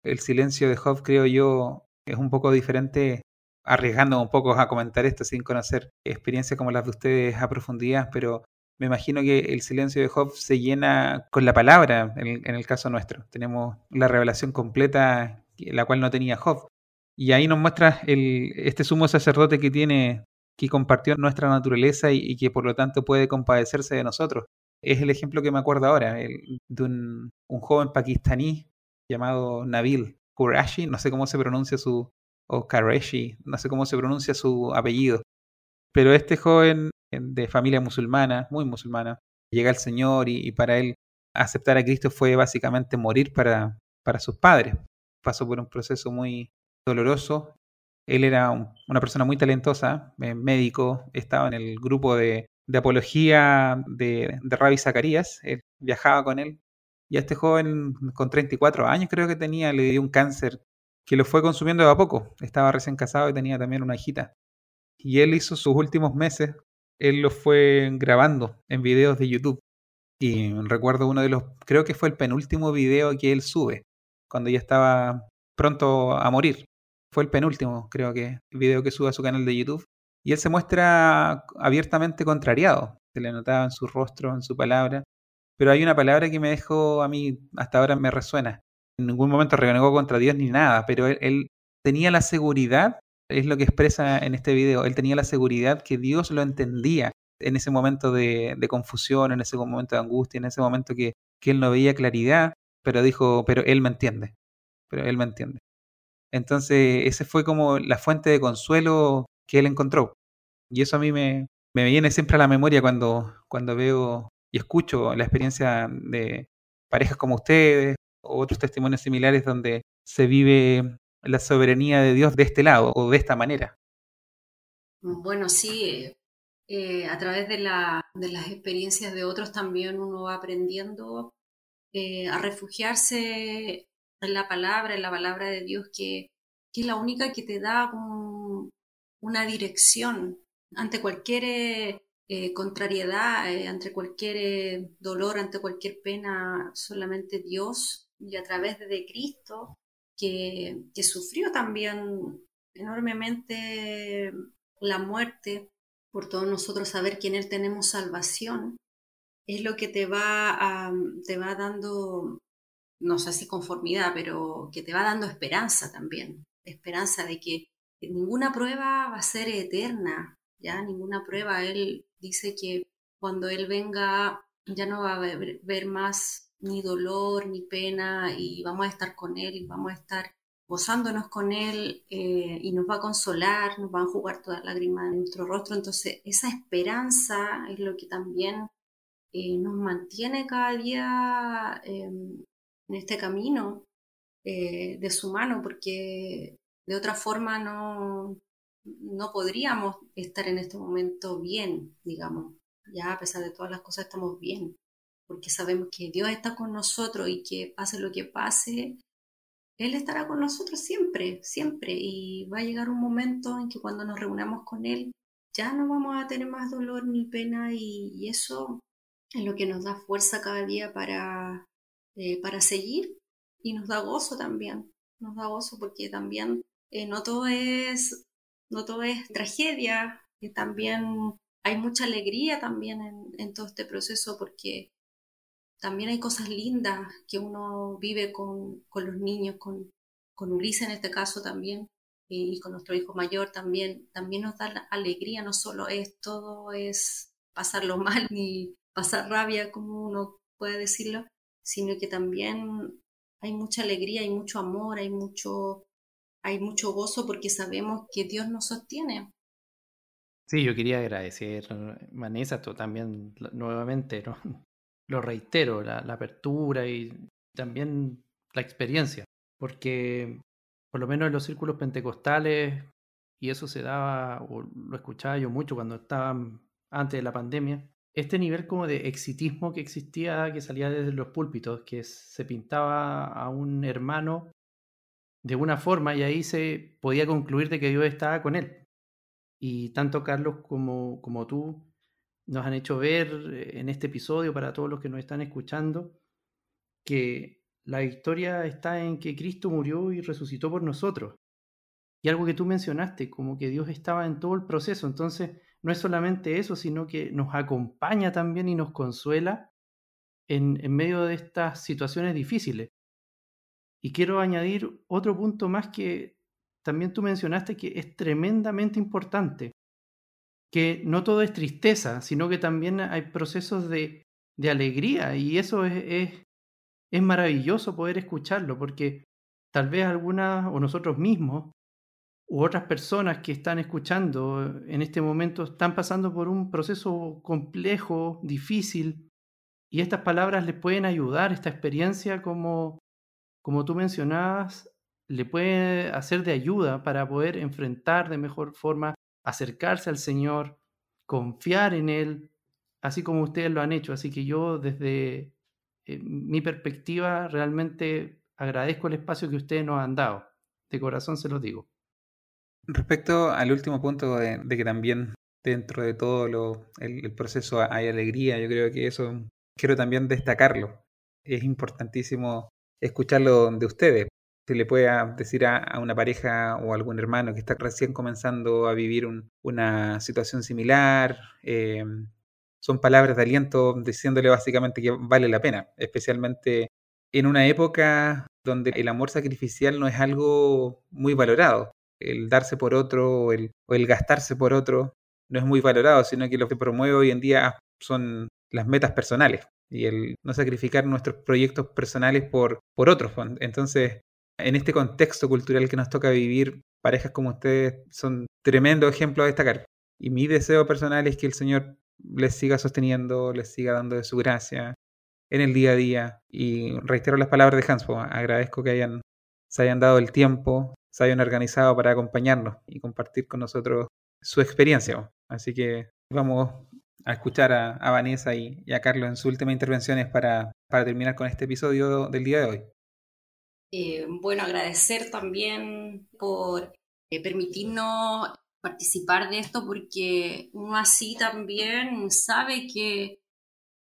El silencio de Job, creo yo, es un poco diferente, arriesgando un poco a comentar esto sin conocer experiencias como las de ustedes a profundidad, pero me imagino que el silencio de Job se llena con la palabra en el, caso nuestro. Tenemos la revelación completa, la cual no tenía Job. Y ahí nos muestra el, este sumo sacerdote que tiene, que compartió nuestra naturaleza y, que por lo tanto puede compadecerse de nosotros. Es el ejemplo que me acuerdo ahora, de un, joven pakistaní llamado Nabil Qureshi, no sé cómo se pronuncia su, o Qureshi, no sé cómo se pronuncia su apellido. Pero este joven de familia musulmana, muy musulmana, llega al Señor y, para él aceptar a Cristo fue básicamente morir para, para sus padres. Pasó por un proceso muy, doloroso. Él era una persona muy talentosa, eh, médico, estaba en el grupo de, de apología de, de Rabbi Zacarías. Él viajaba con él. Y a este joven, con 34 años creo que tenía, le dio un cáncer que lo fue consumiendo de a poco. Estaba recién casado y tenía también una hijita. Y él hizo sus últimos meses, él lo fue grabando en videos de YouTube. Y recuerdo uno de los, creo que fue el penúltimo video que él sube, cuando ya estaba pronto a morir. Fue el penúltimo, creo que, video que sube a su canal de YouTube. Y él se muestra abiertamente contrariado. Se le notaba en su rostro, en su palabra. Pero hay una palabra que me dejó a mí, hasta ahora me resuena. En ningún momento renegó contra Dios ni nada, pero él, tenía la seguridad, es lo que expresa en este video, él tenía la seguridad que Dios lo entendía en ese momento de, confusión, en ese momento de angustia, en ese momento que, que él no veía claridad, pero dijo, pero él me entiende, pero él me entiende. Entonces, ese fue como la fuente de consuelo que él encontró. Y eso a mí me, me viene siempre a la memoria cuando, cuando veo y escucho la experiencia de parejas como ustedes otros testimonios similares donde se vive la soberanía de Dios de este lado o de esta manera. Bueno, sí, eh, a través de, la, de, las experiencias de otros también uno va aprendiendo eh, a refugiarse en la palabra, en la palabra de Dios, que, es la única que te da una dirección ante cualquier eh, contrariedad, ante cualquier dolor, ante cualquier pena, solamente Dios y a través de Cristo, que, que sufrió también enormemente la muerte por todos nosotros saber que en Él tenemos salvación, es lo que te va, te va dando, no sé si conformidad, pero que te va dando esperanza también, esperanza de que ninguna prueba va a ser eterna, ya ninguna prueba. Él dice que cuando Él venga ya no va a haber más ni dolor ni pena y vamos a estar con Él y vamos a estar gozándonos con Él eh, y nos va a consolar, nos va a jugar toda lágrima en nuestro rostro. Entonces, esa esperanza es lo que también eh, nos mantiene cada día em, en este camino eh, de su mano, porque de otra forma no, no podríamos estar en este momento bien, digamos. Ya a pesar de todas las cosas estamos bien, porque sabemos que Dios está con nosotros y que pase lo que pase, él estará con nosotros siempre, siempre. Y va a llegar un momento en que cuando nos reunamos con Él, ya no vamos a tener más dolor ni pena y, eso es lo que nos da fuerza cada día para, eh, para seguir y nos da gozo también. Nos da gozo porque también eh, no todo es no todo es tragedia, que también hay mucha alegría también en, en todo este proceso porque también hay cosas lindas que uno vive con, los niños, con, con, Ulises en este caso también, y con nuestro hijo mayor también, también nos da alegría, no solo es todo es pasarlo mal ni pasar rabia, como uno puede decirlo, sino que también hay mucha alegría, hay mucho amor, hay mucho, hay mucho gozo porque sabemos que Dios nos sostiene. Sí, yo quería agradecer, Vanessa, tú también nuevamente, ¿no? Lo reitero, la, apertura y también la experiencia, porque por lo menos en los círculos pentecostales, y eso se daba, o lo escuchaba yo mucho cuando estaba antes de la pandemia, este nivel como de exitismo que existía, que salía desde los púlpitos, que se pintaba a un hermano de una forma y ahí se podía concluir de que Dios estaba con él. Y tanto Carlos como, como tú nos han hecho ver eh, en este episodio, para todos los que nos están escuchando, que la victoria está en que Cristo murió y resucitó por nosotros. Y algo que tú mencionaste, como que Dios estaba en todo el proceso. Entonces, no es solamente eso, sino que nos acompaña también y nos consuela en, en medio de estas situaciones difíciles. Y quiero añadir otro punto más que también tú mencionaste que es tremendamente importante que no todo es tristeza, sino que también hay procesos de, de alegría y eso es, es, maravilloso poder escucharlo porque tal vez algunas o nosotros mismos u otras personas que están escuchando en este momento están pasando por un proceso complejo, difícil, y estas palabras les pueden ayudar, esta experiencia como, como tú mencionabas, le puede hacer de ayuda para poder enfrentar de mejor forma acercarse al Señor, confiar en Él, así como ustedes lo han hecho. Así que yo desde eh, mi perspectiva realmente agradezco el espacio que ustedes nos han dado. De corazón se los digo. Respecto al último punto de, que también dentro de todo lo, el, proceso hay alegría, yo creo que eso quiero también destacarlo. Es importantísimo escucharlo de ustedes. Se le pueda decir a, una pareja o algún hermano que está recién comenzando a vivir una situación similar, eh, son palabras de aliento diciéndole básicamente que vale la pena, especialmente en una época donde el amor sacrificial no es algo muy valorado. El darse por otro o el, o el gastarse por otro no es muy valorado, sino que lo que promueve hoy en día son las metas personales y el no sacrificar nuestros proyectos personales por otros. Entonces, en este contexto cultural que nos toca vivir, parejas como ustedes son tremendo ejemplo a destacar. Y mi deseo personal es que el Señor les siga sosteniendo, les siga dando de su gracia en el día a día. Y reitero las palabras de Hans, agradezco que hayan, se hayan dado el tiempo, se hayan organizado para acompañarnos y compartir con nosotros su experiencia. Así que vamos a escuchar a, Vanessa y, a Carlos en sus últimas intervenciones para terminar con este episodio del día de hoy. Eh, bueno, agradecer también por eh, permitirnos participar de esto porque uno así también sabe que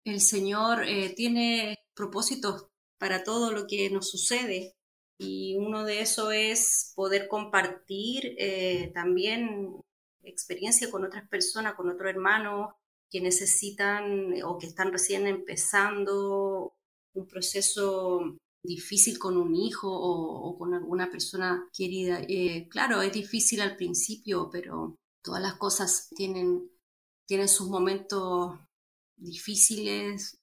el Señor eh, tiene propósitos para todo lo que nos sucede y uno de eso es poder compartir también experiencia con otras personas, con otros hermanos que necesitan o que están recién empezando un proceso difícil con un hijo o, con alguna persona querida. Eh, claro, es difícil al principio, pero todas las cosas tienen, tienen sus momentos difíciles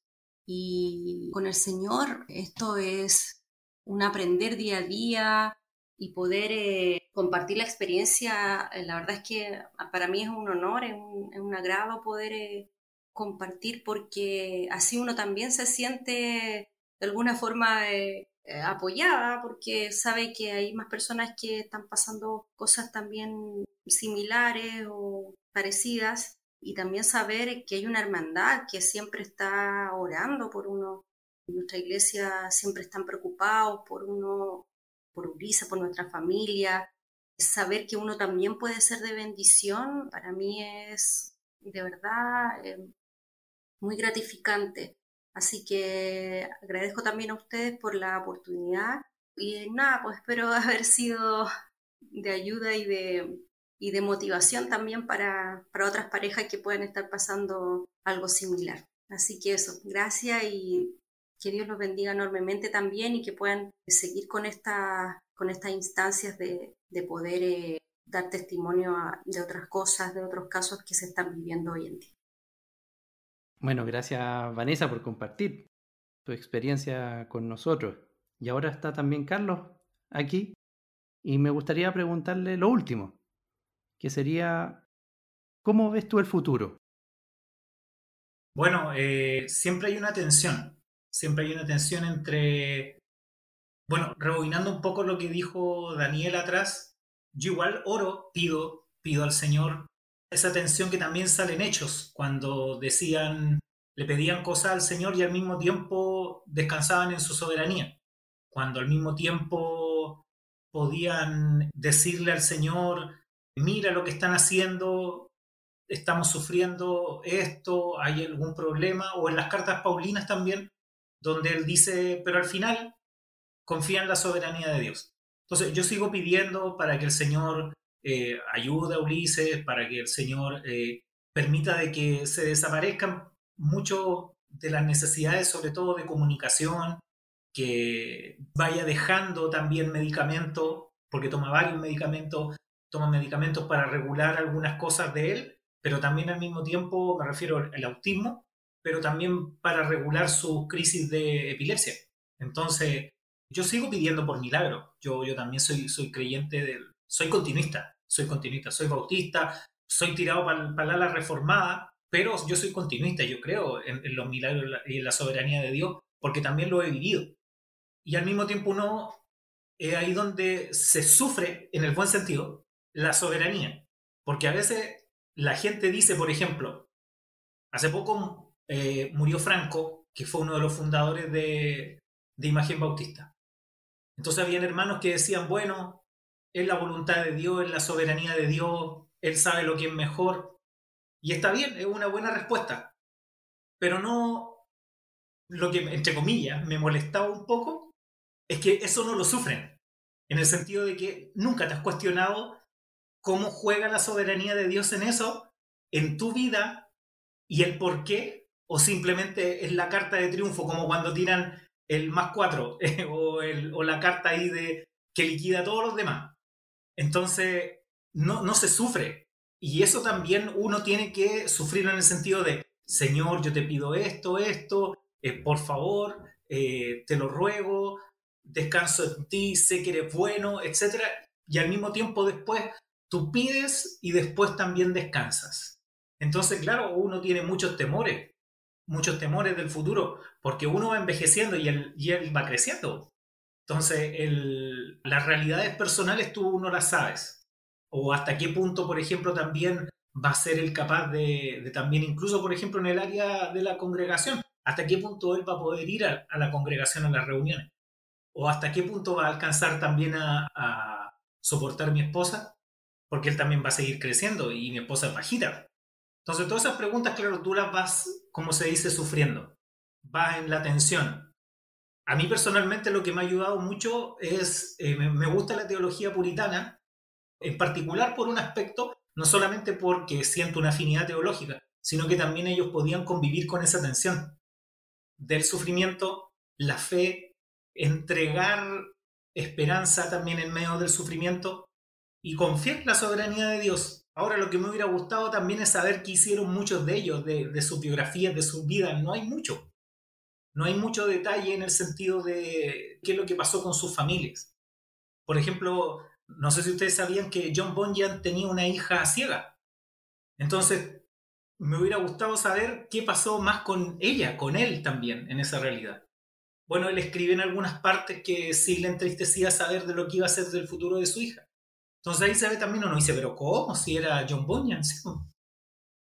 y con el Señor esto es un aprender día a día y poder eh, compartir la experiencia. La verdad es que para mí es un honor, es un, es un agrado poder eh, compartir porque así uno también se siente de alguna forma eh, eh, apoyada porque sabe que hay más personas que están pasando cosas también similares o parecidas y también saber que hay una hermandad que siempre está orando por uno. En nuestra iglesia siempre están preocupados por uno, por Urisa, por nuestra familia. Saber que uno también puede ser de bendición, para mí es de verdad eh, muy gratificante. Así que agradezco también a ustedes por la oportunidad y nada, pues espero haber sido de ayuda y de, y de motivación también para, para otras parejas que pueden estar pasando algo similar. Así que eso, gracias y que Dios los bendiga enormemente también y que puedan seguir con, esta, con estas instancias de, de poder eh, dar testimonio de otras cosas, de otros casos que se están viviendo hoy en día. Bueno, gracias Vanessa por compartir tu experiencia con nosotros. Y ahora está también Carlos aquí. Y me gustaría preguntarle lo último, que sería, ¿cómo ves tú el futuro? Bueno, eh, siempre hay una tensión, siempre hay una tensión entre, bueno, rebobinando un poco lo que dijo Daniel atrás, yo igual oro, pido, pido al Señor esa tensión que también sale en hechos, cuando decían, le pedían cosas al Señor y al mismo tiempo descansaban en su soberanía, cuando al mismo tiempo podían decirle al Señor, mira lo que están haciendo, estamos sufriendo esto, hay algún problema, o en las cartas paulinas también, donde él dice, pero al final confía en la soberanía de Dios. Entonces yo sigo pidiendo para que el Señor eh, ayuda a Ulises, para que el Señor eh, permita de que se desaparezcan mucho de las necesidades, sobre todo de comunicación, que vaya dejando también medicamentos, porque toma varios medicamentos, toma medicamentos para regular algunas cosas de él, pero también al mismo tiempo me refiero al autismo, pero también para regular su crisis de epilepsia. Entonces, yo sigo pidiendo por milagro. Yo, yo también soy, soy creyente del, soy continuista soy continuista, soy bautista, soy tirado para, la ala reformada, pero yo soy continuista, yo creo en, los milagros y en la soberanía de Dios, porque también lo he vivido. Y al mismo tiempo uno es ahí donde se sufre, en el buen sentido, la soberanía. Porque a veces la gente dice, por ejemplo, Hace poco eh, murió Franco, que fue uno de los fundadores de, de Imagen Bautista. Entonces habían hermanos que decían, bueno, es la voluntad de Dios, es la soberanía de Dios, Él sabe lo que es mejor. Y está bien, es una buena respuesta. Pero no, lo que, entre comillas, me molestaba un poco, es que eso no lo sufren. En el sentido de que nunca te has cuestionado cómo juega la soberanía de Dios en eso, en tu vida, y el por qué, o simplemente es la carta de triunfo, como cuando tiran el más cuatro, o, la carta ahí de que liquida a todos los demás. Entonces, no, no se sufre. Y eso también uno tiene que sufrirlo en el sentido de, Señor, yo te pido esto, esto, eh, por favor, eh, te lo ruego, descanso en ti, sé que eres bueno, etc. Y al mismo tiempo después tú pides y después también descansas. Entonces, claro, uno tiene muchos temores, muchos temores del futuro, porque uno va envejeciendo y él, y él va creciendo. Entonces, las realidades personales tú no las sabes. O hasta qué punto, por ejemplo, también va a ser el capaz de, también, incluso, por ejemplo, en el área de la congregación, hasta qué punto él va a poder ir a, la congregación, a las reuniones. O hasta qué punto va a alcanzar también a, a, soportar mi esposa, porque él también va a seguir creciendo y mi esposa es bajita. Entonces, todas esas preguntas, claro, tú las vas, como se dice, sufriendo. Vas en la tensión a mí personalmente lo que me ha ayudado mucho es, eh, me, gusta la teología puritana, en particular por un aspecto, no solamente porque siento una afinidad teológica, sino que también ellos podían convivir con esa tensión del sufrimiento, la fe, entregar esperanza también en medio del sufrimiento y confiar en la soberanía de Dios. Ahora lo que me hubiera gustado también es saber qué hicieron muchos de ellos, de, de sus biografías, de sus vidas. No hay mucho no hay mucho detalle en el sentido de qué es lo que pasó con sus familias. Por ejemplo, no sé si ustedes sabían que John Bunyan tenía una hija ciega. Entonces, me hubiera gustado saber qué pasó más con ella, con él también, en esa realidad. Bueno, él escribe en algunas partes que sí le entristecía saber de lo que iba a ser del futuro de su hija. Entonces ahí se ve también uno dice, pero ¿cómo? Si era John Bunyan.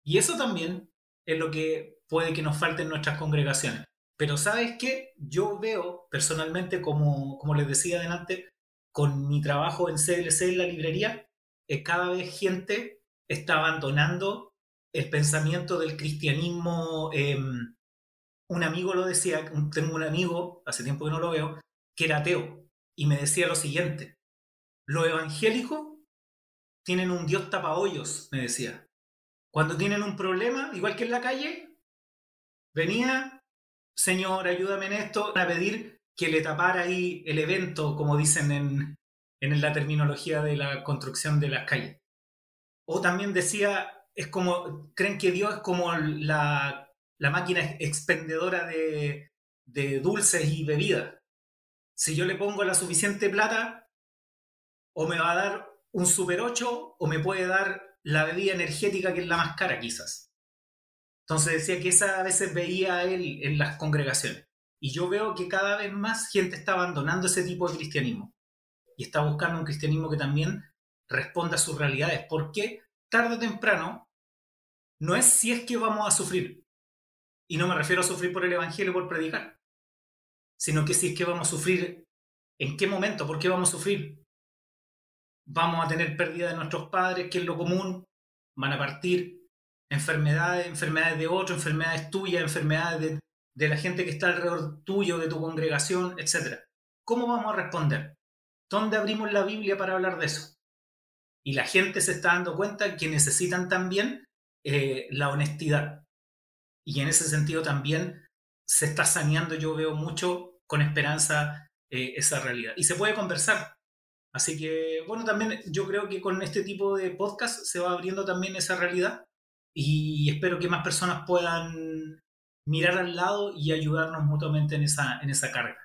Y eso también es lo que puede que nos falte en nuestras congregaciones. Pero sabes qué, yo veo personalmente, como, como les decía adelante, con mi trabajo en CLC en la librería, eh, cada vez gente está abandonando el pensamiento del cristianismo. Em, un amigo lo decía, tengo un amigo, hace tiempo que no lo veo, que era ateo, y me decía lo siguiente, los evangélicos tienen un Dios tapahoyos, me decía. Cuando tienen un problema, igual que en la calle, venía, Señor, ayúdame en esto, a pedir que le tapara ahí el evento, como dicen en, en la terminología de la construcción de las calles. O también decía, es como, creen que Dios es como la, la máquina expendedora de, de dulces y bebidas. Si yo le pongo la suficiente plata, o me va a dar un Super 8 o me puede dar la bebida energética que es la más cara quizás. Entonces decía que esa a veces veía él en las congregaciones. Y yo veo que cada vez más gente está abandonando ese tipo de cristianismo. Y está buscando un cristianismo que también responda a sus realidades. Porque tarde o temprano, no es si es que vamos a sufrir. Y no me refiero a sufrir por el Evangelio, por predicar. Sino que si es que vamos a sufrir, ¿en qué momento? ¿Por qué vamos a sufrir? Vamos a tener pérdida de nuestros padres, que es lo común. Van a partir, enfermedades, enfermedades de otro, enfermedades tuyas, enfermedades de, la gente que está alrededor tuyo, de tu congregación, etc. ¿Cómo vamos a responder? ¿Dónde abrimos la Biblia para hablar de eso? Y la gente se está dando cuenta que necesitan también eh, la honestidad. Y en ese sentido también se está saneando, yo veo mucho con esperanza eh, esa realidad. Y se puede conversar. Así que, bueno, también yo creo que con este tipo de podcast se va abriendo también esa realidad y espero que más personas puedan mirar al lado y ayudarnos mutuamente en esa, en esa carga.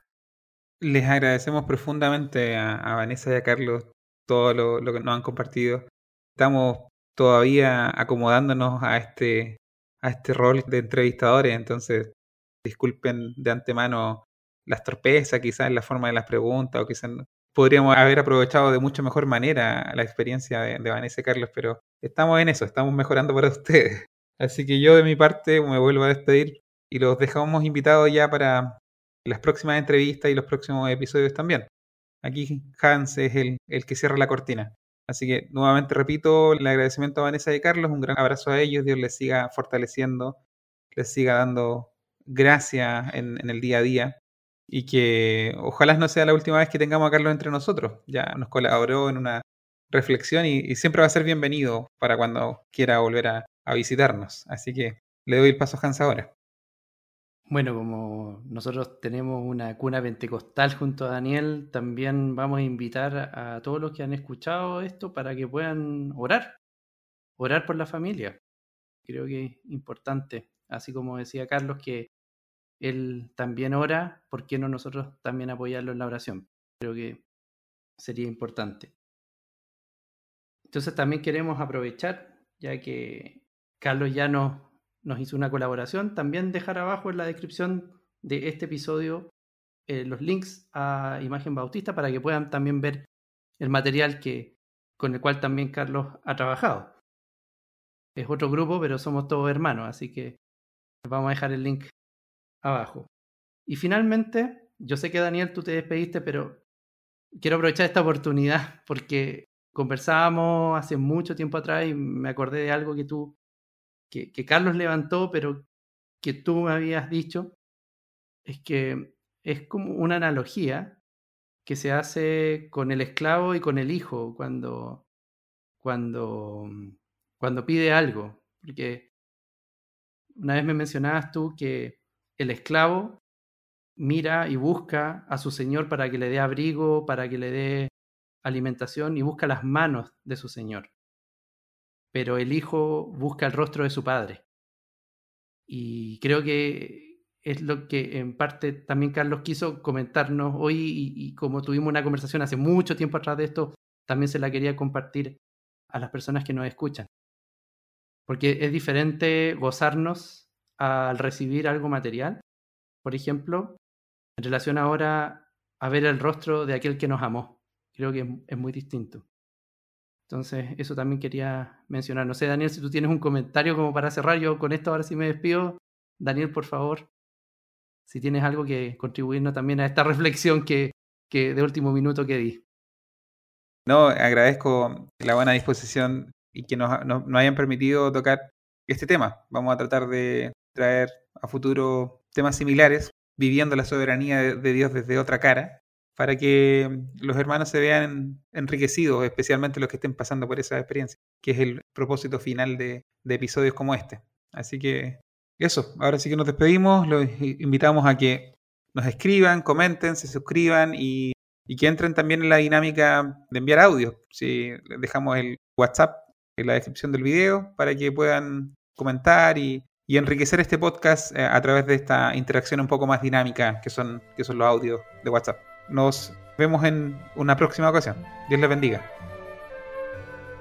Les agradecemos profundamente a, Vanessa y a Carlos todo lo, lo, que nos han compartido. Estamos todavía acomodándonos a este, a este rol de entrevistadores, entonces disculpen de antemano las torpezas quizás en la forma de las preguntas o quizás podríamos haber aprovechado de mucha mejor manera la experiencia de, Vanessa y Carlos, pero estamos en eso, estamos mejorando para ustedes. Así que yo de mi parte me vuelvo a despedir y los dejamos invitados ya para las próximas entrevistas y los próximos episodios también. Aquí Hans es el, el que cierra la cortina. Así que nuevamente repito el agradecimiento a Vanessa y Carlos, un gran abrazo a ellos, Dios les siga fortaleciendo, les siga dando gracia en, en, el día a día y que ojalá no sea la última vez que tengamos a Carlos entre nosotros. Ya nos colaboró en una reflexión y, siempre va a ser bienvenido para cuando quiera volver a, a visitarnos. Así que le doy el paso a Hans ahora. Bueno, como nosotros tenemos una cuna pentecostal junto a Daniel, también vamos a invitar a todos los que han escuchado esto para que puedan orar, orar por la familia. Creo que es importante, así como decía Carlos, que él también ora, ¿por qué no nosotros también apoyarlo en la oración? Creo que sería importante. Entonces también queremos aprovechar, ya que Carlos ya nos, hizo una colaboración, también dejar abajo en la descripción de este episodio eh, los links a Imagen Bautista para que puedan también ver el material que, con el cual también Carlos ha trabajado. Es otro grupo, pero somos todos hermanos, así que vamos a dejar el link abajo. Y finalmente, yo sé que Daniel, tú te despediste, pero quiero aprovechar esta oportunidad porque conversábamos hace mucho tiempo atrás y me acordé de algo que tú que, Carlos levantó, pero que tú me habías dicho, es que es como una analogía que se hace con el esclavo y con el hijo cuando, cuando, cuando pide algo. Porque una vez me mencionabas tú que el esclavo mira y busca a su señor para que le dé abrigo, para que le dé alimentación y busca las manos de su señor pero el hijo busca el rostro de su padre. Y creo que es lo que en parte también Carlos quiso comentarnos hoy y, como tuvimos una conversación hace mucho tiempo atrás de esto, también se la quería compartir a las personas que nos escuchan. Porque es diferente gozarnos al recibir algo material, por ejemplo, en relación ahora a ver el rostro de aquel que nos amó. Creo que es muy distinto. Entonces, eso también quería mencionar. No sé, Daniel, si tú tienes un comentario como para cerrar, yo con esto ahora sí me despido. Daniel, por favor, si tienes algo que contribuirnos también a esta reflexión que, que de último minuto que di. No, agradezco la buena disposición y que nos, nos, nos hayan permitido tocar este tema. Vamos a tratar de traer a futuro temas similares, viviendo la soberanía de, Dios desde otra cara para que los hermanos se vean enriquecidos, especialmente los que estén pasando por esa experiencia, que es el propósito final de, de, episodios como este. Así que eso, ahora sí que nos despedimos, los invitamos a que nos escriban, comenten, se suscriban y, y que entren también en la dinámica de enviar audio. Si dejamos el WhatsApp en la descripción del video para que puedan comentar y, y enriquecer este podcast eh, a través de esta interacción un poco más dinámica que son, que son los audios de WhatsApp. Nos vemos en una próxima ocasión. Dios les bendiga.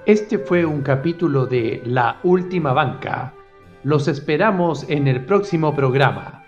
Este fue un capítulo de La Última Banca. Los esperamos en el próximo programa.